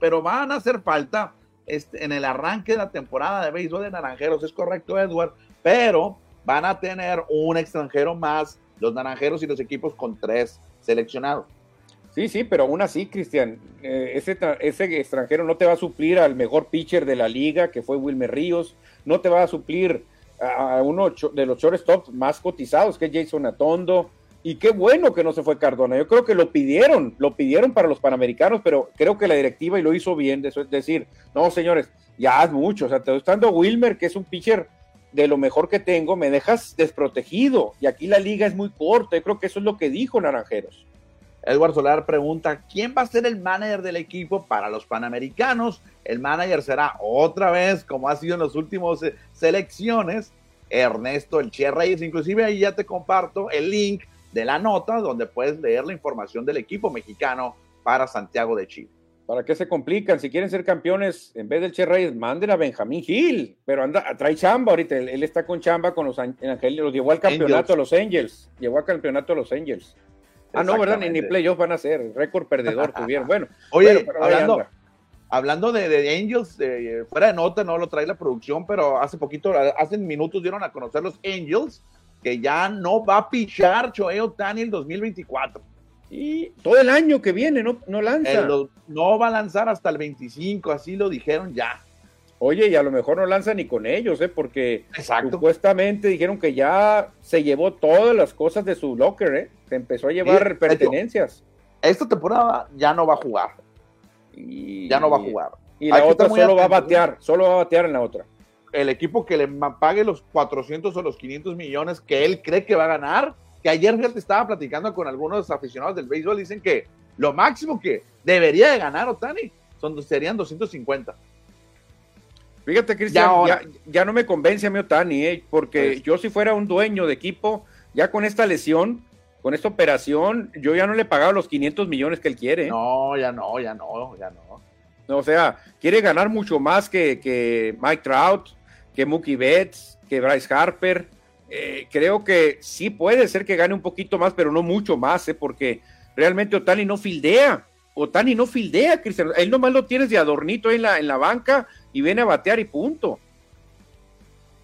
S2: pero van a hacer falta este, en el arranque de la temporada de béisbol de Naranjeros, es correcto, Edward, pero van a tener un extranjero más, los Naranjeros y los equipos con tres seleccionados.
S1: Sí, sí, pero aún así, Cristian, eh, ese, ese extranjero no te va a suplir al mejor pitcher de la liga, que fue Wilmer Ríos, no te va a suplir a, uno de los shortstops más cotizados, que es Jason Atondo, y qué bueno que no se fue Cardona. Yo creo que lo pidieron, lo pidieron para los panamericanos, pero creo que la directiva y lo hizo bien, de es decir, no, señores, ya es mucho, o sea, te estoy dando Wilmer, que es un pitcher de lo mejor que tengo, me dejas desprotegido, y aquí la liga es muy corta, yo creo que eso es lo que dijo Naranjeros.
S2: Edward Solar pregunta, ¿quién va a ser el manager del equipo para los Panamericanos? El manager será otra vez, como ha sido en las últimas eh, selecciones, Ernesto El Che Reyes. Inclusive ahí ya te comparto el link de la nota donde puedes leer la información del equipo mexicano para Santiago de Chile.
S1: ¿Para qué se complican? Si quieren ser campeones, en vez del Che Reyes, manden a Benjamín Gil, pero anda, trae chamba ahorita, él, está con chamba con los Ángeles, los llevó al campeonato a los Angels, llevó al campeonato a los Angels. Ah, no, ¿verdad? Ni, ni playoffs van a ser. Récord perdedor (laughs) tuvieron. Bueno,
S2: oye, hablando, de, Angels, fuera de nota, no lo trae la producción, pero hace poquito, hace minutos dieron a conocer los Angels que ya no va a pichar Choey Otani el 2024.
S1: Y todo el año que viene no, no lanza.
S2: no va a lanzar hasta el 25, así lo dijeron ya.
S1: Oye, y a lo mejor no lanza ni con ellos, ¿eh? porque supuestamente dijeron que ya se llevó todas las cosas de su locker, ¿eh? Se empezó a llevar pertenencias.
S2: esta temporada ya no va a jugar. Y, ya no va a jugar.
S1: Y la otra solo va a batear, solo va a batear en la otra.
S2: El equipo que le pague los 400 o los 500 millones que él cree que va a ganar, que ayer te estaba platicando con algunos aficionados del béisbol, dicen que lo máximo que debería de ganar Otani son, serían 250.
S1: Fíjate, Cristian, ya, no me convence a mí Otani, ¿eh? porque pues yo si fuera un dueño de equipo, ya con esta lesión, con esta operación, yo ya no le pagaba los 500 millones que él quiere. ¿eh?
S2: No, ya no, ya no, ya no.
S1: O sea, quiere ganar mucho más que, que Mike Trout, que Mookie Betts, que Bryce Harper. Eh, creo que sí puede ser que gane un poquito más, pero no mucho más, ¿eh? porque realmente Otani no fildea. Otani no fildea, Cristian. Él nomás lo tienes de adornito en la, en la banca y viene a batear y punto.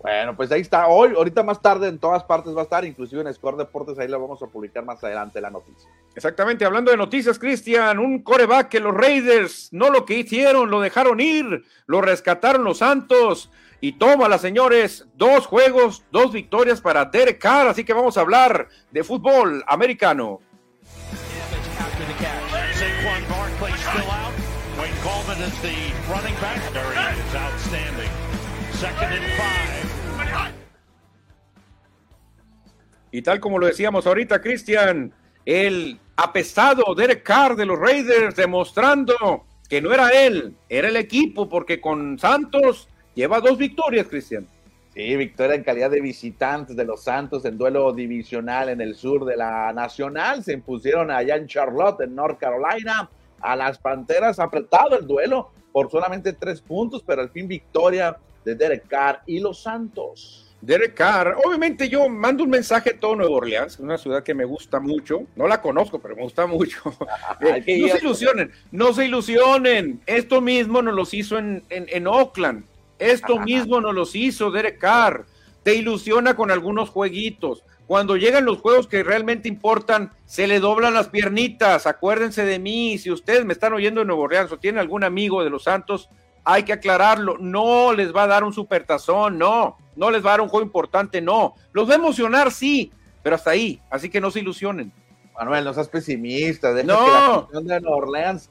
S2: Bueno, pues ahí está. Hoy, ahorita más tarde en todas partes va a estar, inclusive en Score Deportes, ahí la vamos a publicar más adelante la noticia.
S1: Exactamente, hablando de noticias, Cristian, un coreback que los Raiders no lo que hicieron, lo dejaron ir, lo rescataron los Santos y toma las señores, dos juegos, dos victorias para Derek Carr, así que vamos a hablar de fútbol americano. Y tal como lo decíamos ahorita, Cristian, el apestado Derek Carr de los Raiders demostrando que no era él, era el equipo, porque con Santos lleva dos victorias, Cristian.
S2: Sí, victoria en calidad de visitantes de los Santos en duelo divisional en el sur de la Nacional. Se impusieron allá en Charlotte, en North Carolina a las Panteras, apretado el duelo por solamente tres puntos, pero al fin victoria de Derek Carr y los Santos.
S1: Derek Carr, obviamente yo mando un mensaje a todo Nueva Orleans, una ciudad que me gusta mucho, no la conozco, pero me gusta mucho. (laughs) Eh, no se ilusionen, no se ilusionen, esto mismo nos los hizo en, en, Oakland, esto mismo nos los hizo Derek Carr, te ilusiona con algunos jueguitos, cuando llegan los juegos que realmente importan, se le doblan las piernitas, acuérdense de mí, si ustedes me están oyendo en Nuevo Orleans o tienen algún amigo de los Santos, hay que aclararlo, no les va a dar un supertazón, no, no les va a dar un juego importante, no. Los va a emocionar, sí, pero hasta ahí, así que no se ilusionen.
S2: Manuel, no seas pesimista, deja no. que la de Nueva Orleans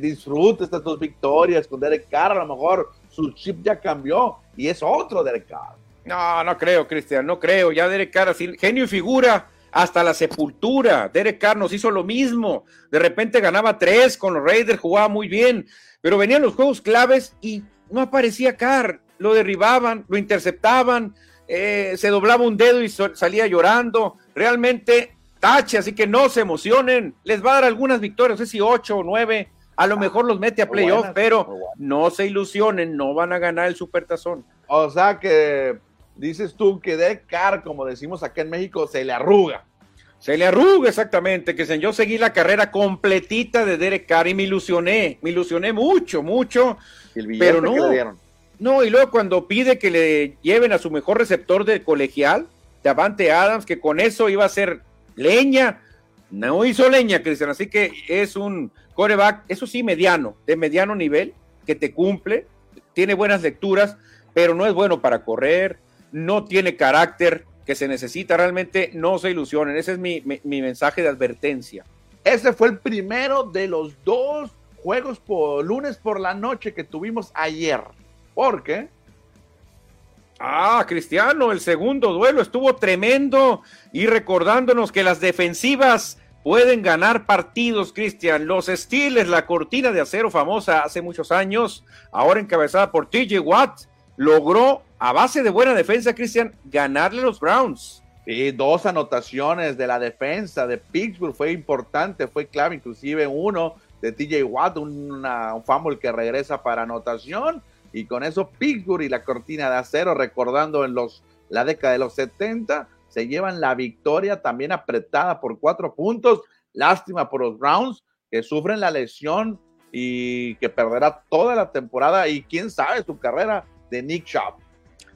S2: disfrute estas dos victorias con Derek Carr, a lo mejor su chip ya cambió y es otro Derek Carr.
S1: No, no creo, Cristian, no creo, ya Derek Carr, así, genio y figura, hasta la sepultura. Derek Carr nos hizo lo mismo. De repente ganaba tres con los Raiders, jugaba muy bien, pero venían los juegos claves y no aparecía Carr. Lo derribaban, lo interceptaban, eh, se doblaba un dedo y salía llorando. Realmente tache, así que no se emocionen. Les va a dar algunas victorias, no sé si ocho o nueve. A lo mejor los mete a playoff, pero no se ilusionen, no van a ganar el supertazón.
S2: O sea que dices tú que Derek Carr, como decimos acá en México, se le arruga.
S1: Se le arruga exactamente, que yo seguí la carrera completita de Derek Carr y me ilusioné, me ilusioné mucho, mucho, pero no. No, y luego cuando pide que le lleven a su mejor receptor de colegial, Davante Adams, que con eso iba a ser leña, no hizo leña, Cristian, así que es un coreback, eso sí, mediano, de mediano nivel, que te cumple, tiene buenas lecturas, pero no es bueno para correr, no tiene carácter que se necesita realmente, no se ilusionen. Ese es mi, mensaje de advertencia.
S2: Ese fue el primero de los dos juegos por lunes por la noche que tuvimos ayer. ¿Por qué?
S1: Ah, Cristiano, el segundo duelo estuvo tremendo y recordándonos que las defensivas pueden ganar partidos, Cristian. Los Steelers, la cortina de acero famosa hace muchos años, ahora encabezada por TJ Watt, logró a base de buena defensa, Cristian, ganarle los Browns.
S2: Sí, dos anotaciones de la defensa de Pittsburgh fue importante, fue clave, inclusive uno de TJ Watt, un fumble que regresa para anotación. Y con eso Pittsburgh y la cortina de acero, recordando en los, la década de los 70, se llevan la victoria también apretada por cuatro puntos. Lástima por los Browns que sufren la lesión y que perderá toda la temporada y quién sabe su carrera de Nick Chubb.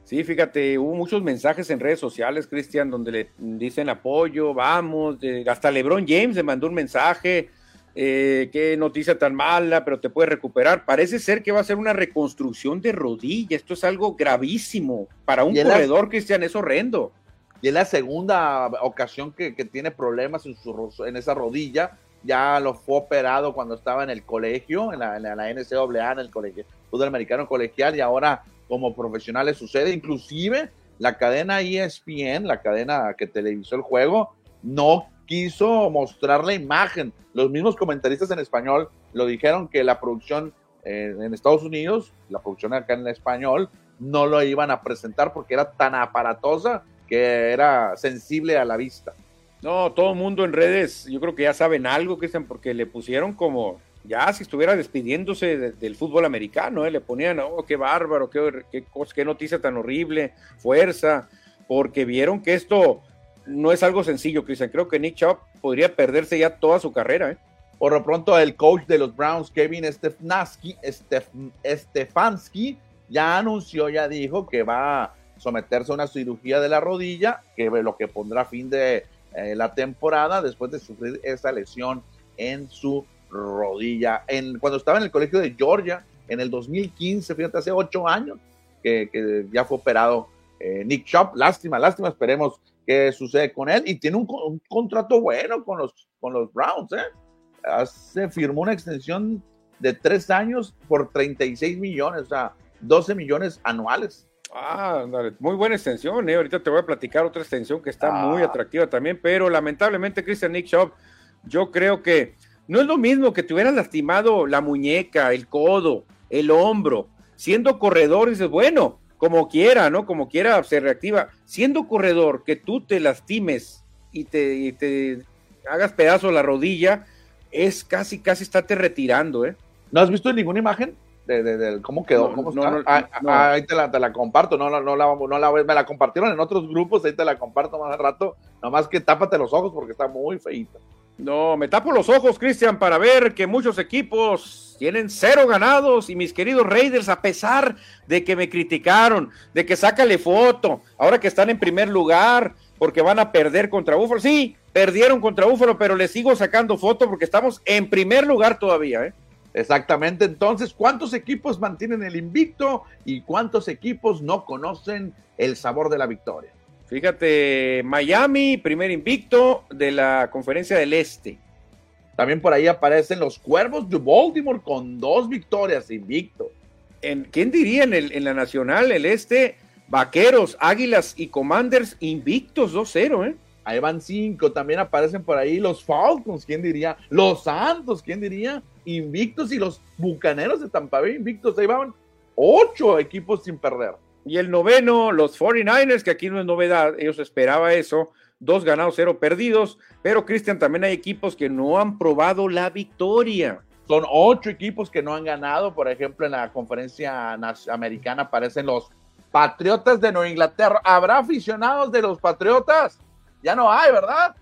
S1: Sí, fíjate, hubo muchos mensajes en redes sociales, Cristian, donde le dicen apoyo, vamos, hasta LeBron James le mandó un mensaje, eh, qué noticia tan mala, pero te puedes recuperar. Parece ser que va a ser una reconstrucción de rodilla, esto es algo gravísimo. Para un corredor, Cristian, es horrendo.
S2: Y es la segunda ocasión que, tiene problemas en, su, en esa rodilla. Ya lo fue operado cuando estaba en el colegio, en la, en la, NCAA, en el colegio, fútbol americano colegial, y ahora como profesionales sucede. Inclusive la cadena ESPN, la cadena que televisó el juego, no quiso mostrar la imagen. Los mismos comentaristas en español lo dijeron que la producción eh, en Estados Unidos, la producción acá en español, no lo iban a presentar porque era tan aparatosa que era sensible a la vista.
S1: No, todo el mundo en redes, yo creo que ya saben algo, Cristian, porque le pusieron como ya si estuviera despidiéndose del fútbol americano, ¿eh? le ponían, oh, qué bárbaro, qué, qué, qué noticia tan horrible, fuerza, porque vieron que esto no es algo sencillo, Cristian. Creo que Nick Chubb podría perderse ya toda su carrera. ¿eh?
S2: Por lo pronto, el coach de los Browns, Kevin Stefanski, Stefanski, ya anunció, ya dijo que va a someterse a una cirugía de la rodilla, que lo que pondrá fin de eh, la temporada después de sufrir esa lesión en su rodilla. En, cuando estaba en el colegio de Georgia, en el 2015, fíjate, hace ocho años que, ya fue operado eh, Nick Chubb. Lástima, lástima, esperemos que sucede con él. Y tiene un, contrato bueno con los, con los Browns, ¿eh? Se firmó una extensión de tres años por 36 millones, o sea, 12 millones anuales.
S1: Ah, muy buena extensión, ¿eh? Ahorita te voy a platicar otra extensión que está muy ah. atractiva también, pero lamentablemente, Christian Nick Chubb, yo creo que no es lo mismo que te hubieras lastimado la muñeca, el codo, el hombro, siendo corredor, dices, bueno, como quiera, ¿no? Como quiera se reactiva. Siendo corredor, que tú te lastimes y te, te hagas pedazo la rodilla, es casi, casi estate retirando, ¿eh?
S2: ¿No has visto ninguna imagen? De, cómo quedó, cómo ah, ah, ahí te la, te la, comparto, no, no, no, la, no la, me la compartieron en otros grupos, ahí te la comparto más al rato, nomás que tápate los ojos porque está muy feita.
S1: No, me tapo los ojos, Cristian, para ver que muchos equipos tienen cero ganados y mis queridos Raiders, a pesar de que me criticaron, de que sácale foto, ahora que están en primer lugar, porque van a perder contra Búfalo. Sí, perdieron contra Búfalo, pero les sigo sacando foto porque estamos en primer lugar todavía, ¿eh?
S2: Exactamente, entonces, ¿cuántos equipos mantienen el invicto y cuántos equipos no conocen el sabor de la victoria?
S1: Fíjate, Miami, primer invicto de la conferencia del Este.
S2: También por ahí aparecen los Cuervos de Baltimore con dos victorias invicto.
S1: En, ¿Quién diría en, el, en la Nacional, el Este? Vaqueros, Águilas y Commanders invictos 2-0, ¿eh?
S2: Ahí van cinco. También aparecen por ahí los Falcons, ¿quién diría? Los Santos, ¿quién diría? Invictos y los Bucaneros de Tampa Bay invictos. Ahí van ocho equipos sin perder.
S1: Y el noveno, los 49ers, que aquí no es novedad, ellos esperaba eso, dos ganados, cero perdidos, pero Cristian, también hay equipos que no han probado la victoria.
S2: Son ocho equipos que no han ganado, por ejemplo, en la conferencia americana aparecen los Patriotas de Nueva Inglaterra. ¿Habrá aficionados de los Patriotas? Ya no hay, ¿verdad?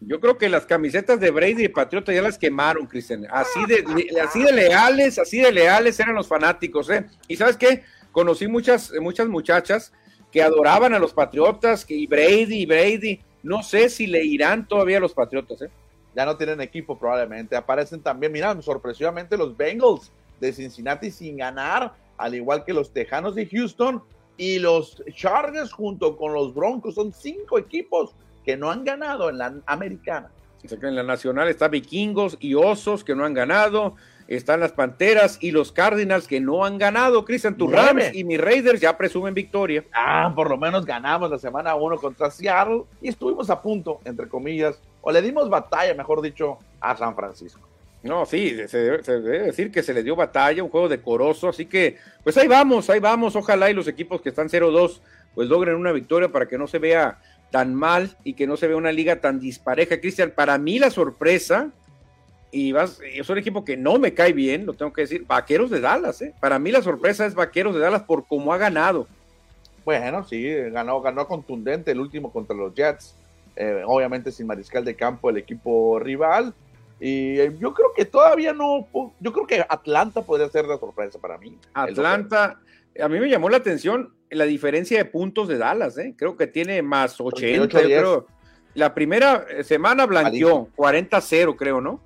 S1: Yo creo que las camisetas de Brady y Patriota ya las quemaron, Cristian. Así de, así de leales, así de leales eran los fanáticos, ¿eh? Y sabes qué? Conocí muchas, muchas muchachas que adoraban a los Patriotas, que y Brady y Brady. No sé si le irán todavía a los Patriotas, ¿eh?
S2: Ya no tienen equipo probablemente. Aparecen también, mira, sorpresivamente los Bengals de Cincinnati sin ganar, al igual que los Tejanos de Houston y los Chargers junto con los Broncos. Son cinco equipos que no han ganado en la americana.
S1: En la nacional está Vikingos y Osos que no han ganado, están las Panteras y los Cardinals que no han ganado. Cristian, tu Rams y mis Raiders ya presumen victoria.
S2: Ah, por lo menos ganamos la semana 1 contra Seattle y estuvimos a punto, entre comillas, o le dimos batalla, mejor dicho, a San Francisco.
S1: No, sí, se debe, se debe, decir que se le dio batalla, un juego decoroso, así que pues ahí vamos, ahí vamos, ojalá y los equipos que están 0-2 pues logren una victoria para que no se vea tan mal y que no se vea una liga tan dispareja. Cristian, para mí la sorpresa, y vas, es un equipo que no me cae bien, lo tengo que decir, Vaqueros de Dallas, ¿eh? Para mí la sorpresa es Vaqueros de Dallas por cómo ha ganado.
S2: Bueno, sí, ganó, ganó contundente el último contra los Jets, eh, obviamente sin mariscal de campo el equipo rival. Y eh, yo creo que todavía no, yo creo que Atlanta podría ser la sorpresa para mí.
S1: Atlanta, a mí me llamó la atención la diferencia de puntos de Dallas, ¿eh? creo que tiene más 80. Creo. La primera semana blanqueó 40-0, creo, ¿no?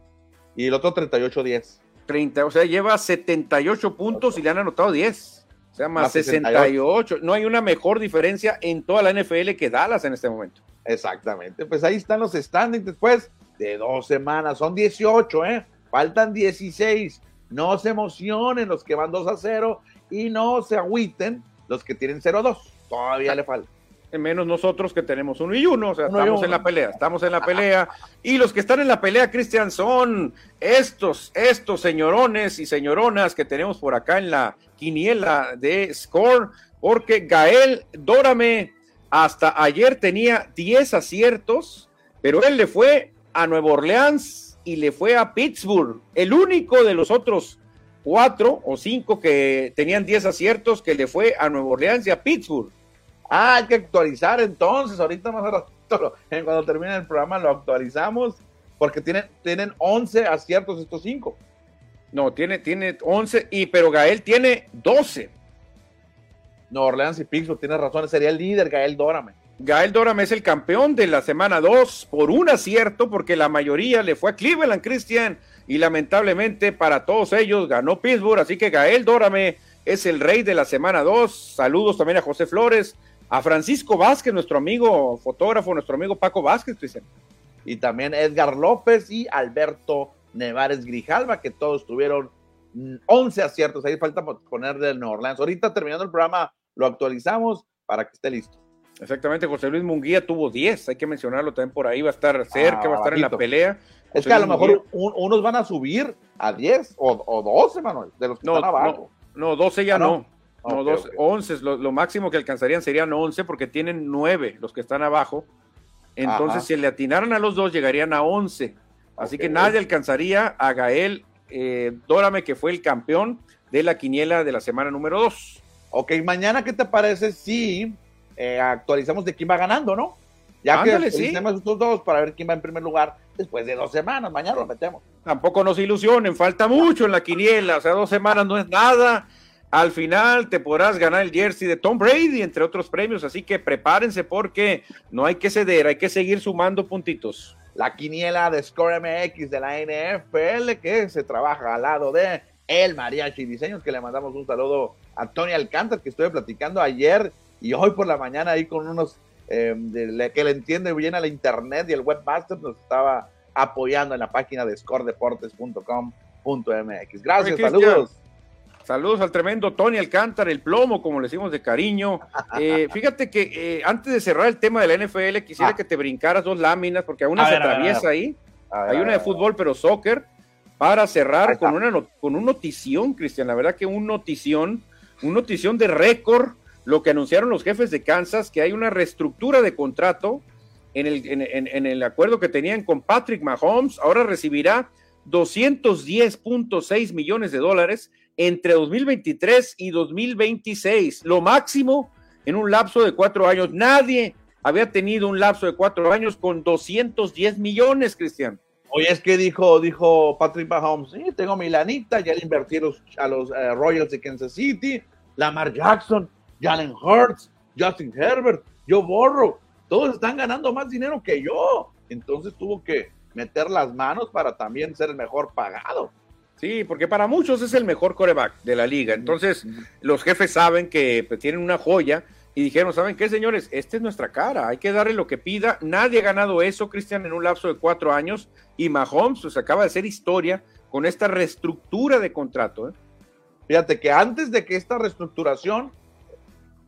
S2: Y el otro 38-10.
S1: 30, o sea, lleva 78 puntos y le han anotado 10. O sea, más, 68. No hay una mejor diferencia en toda la NFL que Dallas en este momento.
S2: Exactamente. Pues ahí están los standings después de dos semanas. Son 18, ¿eh? Faltan 16. No se emocionen los que van 2 a 0 y no se agüiten los que tienen 0-2. Todavía le falta.
S1: Menos nosotros que tenemos uno y uno, o sea, estamos en la pelea, estamos en la pelea. Y los que están en la pelea, Cristian, son estos, estos señorones y señoronas que tenemos por acá en la quiniela de Score, porque Gael Dórame hasta ayer tenía 10 aciertos, pero él le fue a Nueva Orleans y le fue a Pittsburgh, el único de los otros cuatro o cinco que tenían diez aciertos que le fue a Nueva Orleans y a Pittsburgh.
S2: Hay que actualizar entonces, ahorita más cuando termine el programa lo actualizamos, porque tienen, tienen 11 aciertos estos cinco.
S1: No, tiene, tiene 11, y, pero Gael tiene 12.
S2: Nueva Orleans y Pittsburgh, tiene razón, sería el líder Gael Dórame.
S1: Gael Dórame es el campeón de la semana 2 por un acierto, porque la mayoría le fue a Cleveland, Christian y lamentablemente para todos ellos ganó Pittsburgh, así que Gael Dórame es el rey de la semana 2. Saludos también a José Flores, a Francisco Vázquez, nuestro amigo fotógrafo, nuestro amigo Paco Vázquez, Cristian.
S2: Y también Edgar López y Alberto Nevares Grijalva, que todos tuvieron 11 aciertos. Ahí falta ponerle el New Orleans. Ahorita terminando el programa lo actualizamos para que esté listo.
S1: Exactamente, José Luis Munguía tuvo 10, hay que mencionarlo también por ahí, va a estar cerca, ah, va a estar en la pelea.
S2: Es que a lo mejor unos van a subir a 10 o, 12, Manuel, de los que no, están abajo.
S1: No, 12 ya ah, no. No, 12, 11, lo, máximo que alcanzarían serían 11 porque tienen 9 los que están abajo. Entonces, si le atinaran a los dos, llegarían a 11. Así que nadie alcanzaría a Gael eh, Dórame, que fue el campeón de la quiniela de la semana número 2.
S2: Ok, mañana, ¿qué te parece si eh, actualizamos de quién va ganando, no? Ya
S1: Ándale,
S2: que
S1: sí.
S2: estos dos para ver quién va en primer lugar después de dos semanas. Mañana lo metemos.
S1: Tampoco nos ilusionen, falta mucho en la quiniela, o sea, dos semanas no es nada. Al final te podrás ganar el jersey de Tom Brady, entre otros premios, así que prepárense porque no hay que ceder, hay que seguir sumando puntitos.
S2: La quiniela de Score MX de la NFL que se trabaja al lado de el Mariachi Diseños, que le mandamos un saludo a Tony Alcántara, que estuve platicando ayer y hoy por la mañana ahí con unos eh, de, que le entiende bien a la internet y el webmaster nos estaba apoyando en la página de scoredeportes.com.mx. Gracias,
S1: Oye,
S2: saludos.
S1: Saludos al tremendo Tony Alcántara, el plomo, como le decimos de cariño. (laughs) Eh, fíjate que eh, antes de cerrar el tema de la NFL, quisiera
S2: Ah.
S1: que te brincaras dos láminas, porque una
S2: A
S1: se
S2: ver, a
S1: atraviesa
S2: ver.
S1: ahí.
S2: A ver,
S1: Hay una de fútbol, pero soccer, para cerrar con una con un notición, Cristian. La verdad que un notición, un notición de récord, lo que anunciaron los jefes de Kansas, que hay una reestructura de contrato en el, en, el acuerdo que tenían con Patrick Mahomes. Ahora recibirá 210.6 millones de dólares entre 2023 y 2026, lo máximo en un lapso de cuatro años. Nadie había tenido un lapso de cuatro años con 210 millones, Cristian.
S2: Oye, es que dijo, dijo Patrick Mahomes, sí, tengo mi lanita, ya le invertí a los eh, Royals de Kansas City, Lamar Jackson, Jalen Hurts, Justin Herbert, yo borro, todos están ganando más dinero que yo. Entonces tuvo que meter las manos para también ser el mejor pagado.
S1: Sí, porque para muchos es el mejor coreback de la liga. Entonces, los jefes saben que pues, tienen una joya y dijeron, ¿saben qué, señores? Esta es nuestra cara, hay que darle lo que pida. Nadie ha ganado eso, Cristian, en un lapso de cuatro años y Mahomes pues, acaba de hacer historia con esta reestructura de contrato. ¿eh?
S2: Fíjate que antes de que esta reestructuración,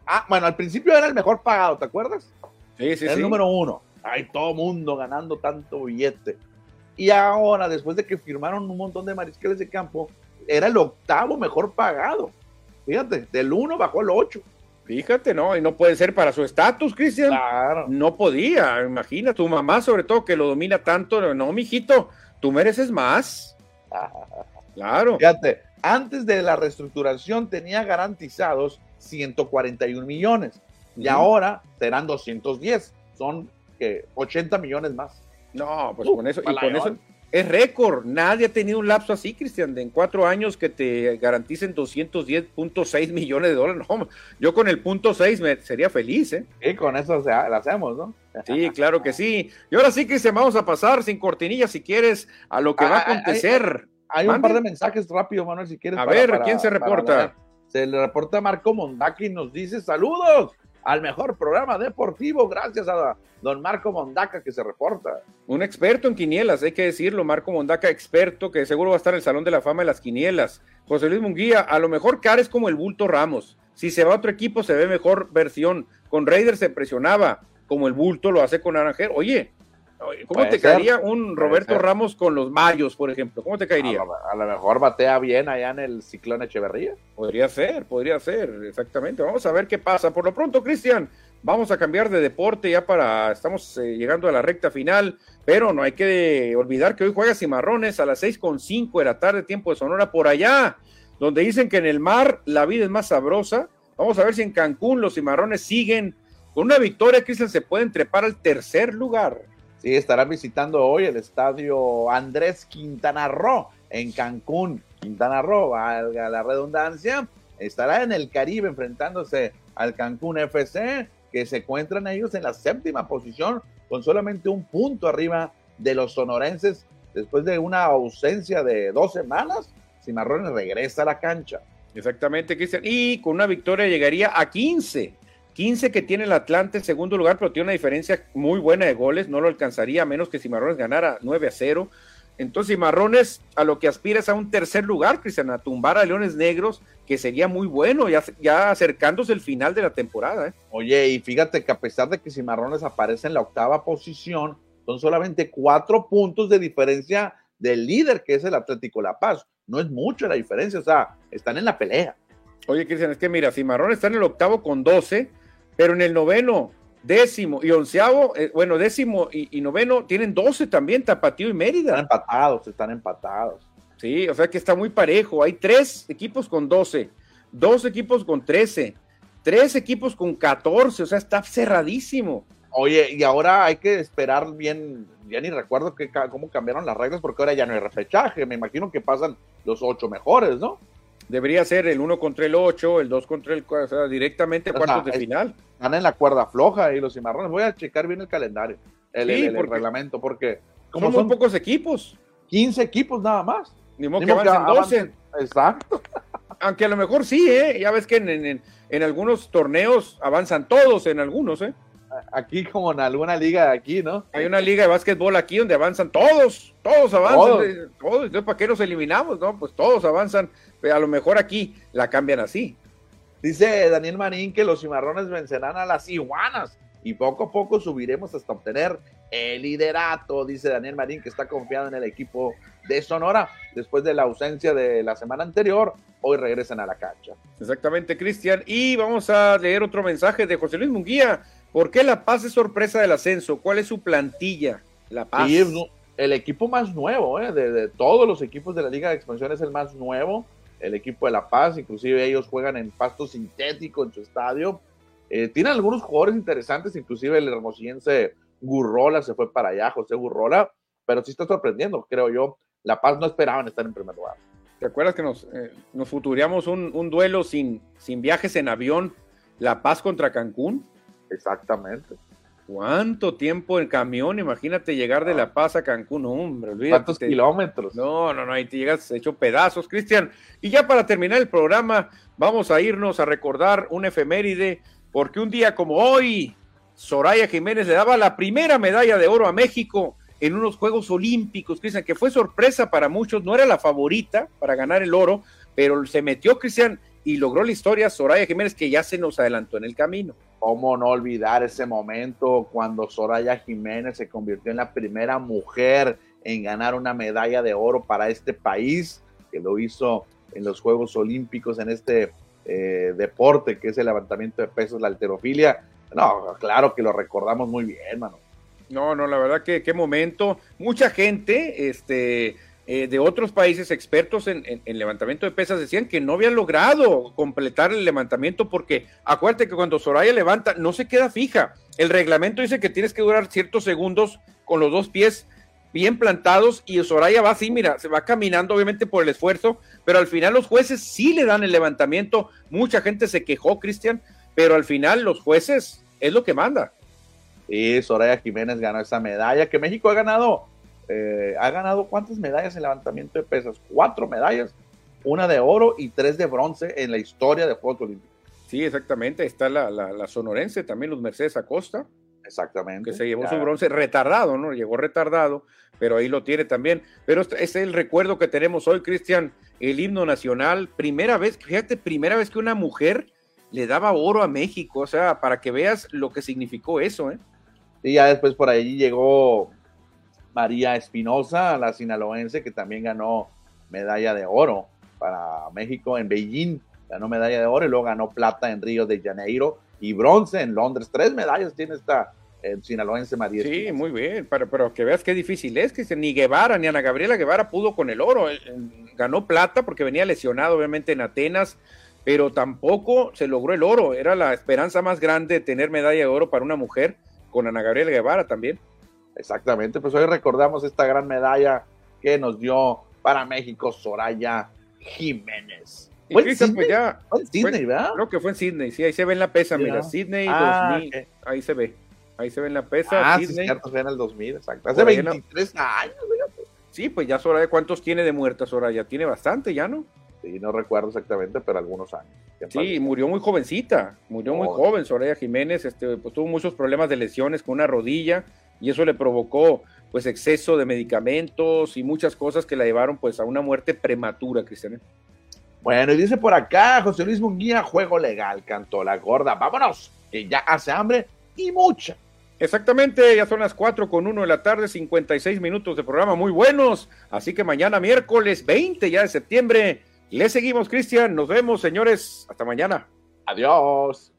S2: ah, bueno, al principio era el mejor pagado, ¿te acuerdas?
S1: Sí, sí,
S2: Era el
S1: sí.
S2: número uno. Hay todo mundo ganando tanto billete. Y ahora, después de que firmaron un montón de mariscales de campo, era el octavo mejor pagado. Fíjate, del uno bajó al ocho.
S1: Fíjate, ¿no? Y no puede ser para su estatus, Cristian.
S2: Claro.
S1: No podía, imagina, tu mamá sobre todo que lo domina tanto. No, mijito, tú mereces más. Claro.
S2: Fíjate, antes de la reestructuración tenía garantizados 141 millones. Y ahora serán 210. Son que 80 millones más.
S1: No, pues
S2: Uh,
S1: con eso, y con eso es récord. Nadie ha tenido un lapso así, Cristian, de en cuatro años que te garanticen 210.6 millones de dólares. (laughs) No, yo con el punto 6 me sería feliz, ¿eh?
S2: Y con eso se ha- la hacemos, ¿no?
S1: Sí, claro que sí. Y ahora sí, Cristian, vamos a pasar sin cortinilla, si quieres, a lo que va a
S2: Ah, ah,
S1: acontecer.
S2: Hay un par de mensajes rápido, Manuel, si quieres.
S1: A ver, ¿quién se reporta?
S2: Se le reporta Marco Mondaki y nos dice saludos al mejor programa deportivo. Gracias a don Marco Mondaca que se reporta.
S1: Un experto en quinielas, hay que decirlo, Marco Mondaca, experto, que seguro va a estar en el Salón de la Fama de las quinielas. José Luis Munguía, a lo mejor Cara es como el bulto Ramos. Si se va a otro equipo, se ve mejor versión. Con Raiders se presionaba, como el bulto lo hace con Naranjero. Oye, ¿cómo
S2: Puede
S1: te
S2: ser,
S1: caería un
S2: puede
S1: Roberto
S2: ser.
S1: Ramos con los Mayos, por ejemplo? ¿Cómo te
S2: A
S1: caería?
S2: lo, a lo mejor batea bien allá en el Ciclón Echeverría.
S1: Podría ser, podría ser, exactamente. Vamos a ver qué pasa. Por lo pronto, Cristian, vamos a cambiar de deporte ya para, estamos eh, llegando a la recta final, pero no hay que olvidar que hoy juega Cimarrones a las seis con cinco de la tarde, tiempo de Sonora, por allá, donde dicen que en el mar la vida es más sabrosa. Vamos a ver si en Cancún los Cimarrones siguen con una victoria, Cristian, se pueden trepar al tercer lugar.
S2: Sí, estarán visitando hoy el estadio Andrés Quintana Roo en Cancún. Quintana Roo, valga la redundancia, estará en el Caribe enfrentándose al Cancún FC, que se encuentran ellos en la séptima posición con solamente un punto arriba de los sonorenses después de una ausencia de dos semanas. Cimarrones regresa a la cancha.
S1: Exactamente, Cristian. Y con una victoria llegaría a 15. 15 que tiene el Atlante en segundo lugar, pero tiene una diferencia muy buena de goles. No lo alcanzaría a menos que Cimarrones ganara 9 a 0. Entonces, Cimarrones a lo que aspira es a un tercer lugar, Cristian, a tumbar a Leones Negros, que sería muy bueno, ya, ya acercándose el final de la temporada. ¿eh?
S2: Oye, y fíjate que a pesar de que Cimarrones aparece en la octava posición, son solamente cuatro puntos de diferencia del líder, que es el Atlético La Paz. No es mucho la diferencia, o sea, están en la pelea.
S1: Oye, Cristian, es que mira, Cimarrones está en el octavo con 12, pero en el noveno, décimo y onceavo, eh, bueno, décimo y, y noveno tienen 12 también, Tapatío y
S2: Están
S1: Mérida.
S2: empatados, están empatados.
S1: Sí, o sea que está muy parejo. Hay tres equipos con 12, dos equipos con 13, tres equipos con 14, o sea, está cerradísimo.
S2: Oye, y ahora hay que esperar bien, ya ni recuerdo que, cómo cambiaron las reglas, porque ahora ya no hay repechaje, me imagino que pasan los ocho mejores, ¿no?
S1: Debería ser el uno contra el ocho, el dos contra el o sea, directamente cuartos de final.
S2: Están en la cuerda floja y los cimarrones. Voy a checar bien el calendario, el, reglamento, porque
S1: como son, pocos equipos.
S2: 15 equipos nada más.
S1: Ni modo que avancen 12.
S2: Exacto. (laughs)
S1: Aunque a lo mejor sí, ¿eh? Ya ves que en, en algunos torneos avanzan todos, en algunos, ¿eh?
S2: Aquí como en alguna liga de aquí, ¿no?
S1: Hay una liga de básquetbol aquí donde avanzan todos, todos avanzan, todos. Entonces, ¿para qué nos eliminamos? No, pues todos avanzan, pero a lo mejor aquí la cambian así.
S2: Dice Daniel Marín que los cimarrones vencerán a las iguanas y poco a poco subiremos hasta obtener el liderato, dice Daniel Marín, que está confiado en el equipo de Sonora después de la ausencia de la semana anterior. Hoy regresan a la cancha.
S1: Exactamente, Cristian. Y vamos a leer otro mensaje de José Luis Munguía ¿Por qué La Paz es sorpresa del ascenso? ¿Cuál es su plantilla? La Paz.
S2: el equipo más nuevo, ¿eh? de, todos los equipos de la Liga de Expansión es el más nuevo. El equipo de La Paz, inclusive ellos juegan en pasto sintético en su estadio. Eh, tienen algunos jugadores interesantes, inclusive el hermosillense Gurrola se fue para allá, José Gurrola, pero sí está sorprendiendo, creo yo. La Paz no esperaban estar en primer lugar.
S1: ¿Te acuerdas que nos, eh, nos un, un, duelo sin, sin viajes en avión? La Paz contra Cancún.
S2: Exactamente.
S1: ¿Cuánto tiempo en camión? Imagínate llegar de La ah. Paz a Cancún, hombre, olvídate.
S2: ¿Cuántos kilómetros?
S1: No, no, no, ahí te llegas hecho pedazos, Cristian. Y ya para terminar el programa, vamos a irnos a recordar un efeméride, porque un día como hoy, Soraya Jiménez le daba la primera medalla de oro a México en unos Juegos Olímpicos, Cristian, que fue sorpresa para muchos, no era la favorita para ganar el oro, pero se metió, Cristian, y logró la historia Soraya Jiménez, que ya se nos adelantó en el camino.
S2: ¿Cómo no olvidar ese momento cuando Soraya Jiménez se convirtió en la primera mujer en ganar una medalla de oro para este país, que lo hizo en los Juegos Olímpicos en este eh, deporte que es el levantamiento de pesos, la alterofilia? No, claro que lo recordamos muy bien, mano.
S1: No, no, la verdad que qué momento. Mucha gente, este, eh, de otros países expertos en, levantamiento de pesas decían que no habían logrado completar el levantamiento porque acuérdate que cuando Soraya levanta no se queda fija. El reglamento dice que tienes que durar ciertos segundos con los dos pies bien plantados y Soraya va así, mira, se va caminando obviamente por el esfuerzo, pero al final los jueces sí le dan el levantamiento. Mucha gente se quejó, Cristian, pero al final los jueces es lo que manda.
S2: Y Soraya Jiménez ganó esa medalla que México ha ganado eh, ha ganado cuántas medallas en levantamiento de pesas? Cuatro medallas, una de oro y tres de bronce en la historia de Juegos Olímpicos.
S1: Sí, exactamente. Está la, la, sonorense también, Luz Mercedes Acosta.
S2: Exactamente.
S1: Que se llevó su bronce retardado, ¿no? Llegó retardado, pero ahí lo tiene también. Pero este es el recuerdo que tenemos hoy, Cristian, el himno nacional. Primera vez, fíjate, primera vez que una mujer le daba oro a México, o sea, para que veas lo que significó eso, ¿eh?
S2: Y ya después por ahí llegó María Espinosa, la sinaloense, que también ganó medalla de oro para México en Beijing, ganó medalla de oro y luego ganó plata en Río de Janeiro y bronce en Londres. Tres medallas tiene esta eh, sinaloense María.
S1: Sí, muy bien, pero, pero, que veas qué difícil es, que ni Guevara ni Ana Gabriela Guevara pudo con el oro. Ganó plata porque venía lesionado obviamente en Atenas, pero tampoco se logró el oro. Era la esperanza más grande de tener medalla de oro para una mujer con Ana Gabriela Guevara también.
S2: Exactamente, pues hoy recordamos esta gran medalla que nos dio para México Soraya Jiménez.
S1: Fue en Sydney, pues ya, Sydney ¿verdad? Creo que fue en Sydney, sí, ahí se ve en la pesa, mira, Sydney 2000, ah, ahí se ve, ahí se ve en la pesa.
S2: Ah, Sydney. sí, cierto, fue en el 2000, exacto, hace 23 años, fíjate.
S1: Sí, pues ya Soraya, ¿cuántos tiene de muerta Soraya? Tiene bastante ya, ¿no?
S2: Sí, no recuerdo exactamente, pero algunos años.
S1: Sí, murió muy jovencita, murió muy joven Soraya Jiménez, este, pues tuvo muchos problemas de lesiones con una rodilla, y eso le provocó pues exceso de medicamentos y muchas cosas que la llevaron pues a una muerte prematura, Cristian.
S2: Bueno, y dice por acá José Luis Munguía, juego legal, cantó la gorda. Vámonos, que ya hace hambre y mucha.
S1: Exactamente, ya son las 4 con 1 de la tarde, 56 minutos de programa muy buenos. Así que mañana miércoles 20 ya de septiembre. Le seguimos, Cristian. Nos vemos, señores. Hasta mañana.
S2: Adiós.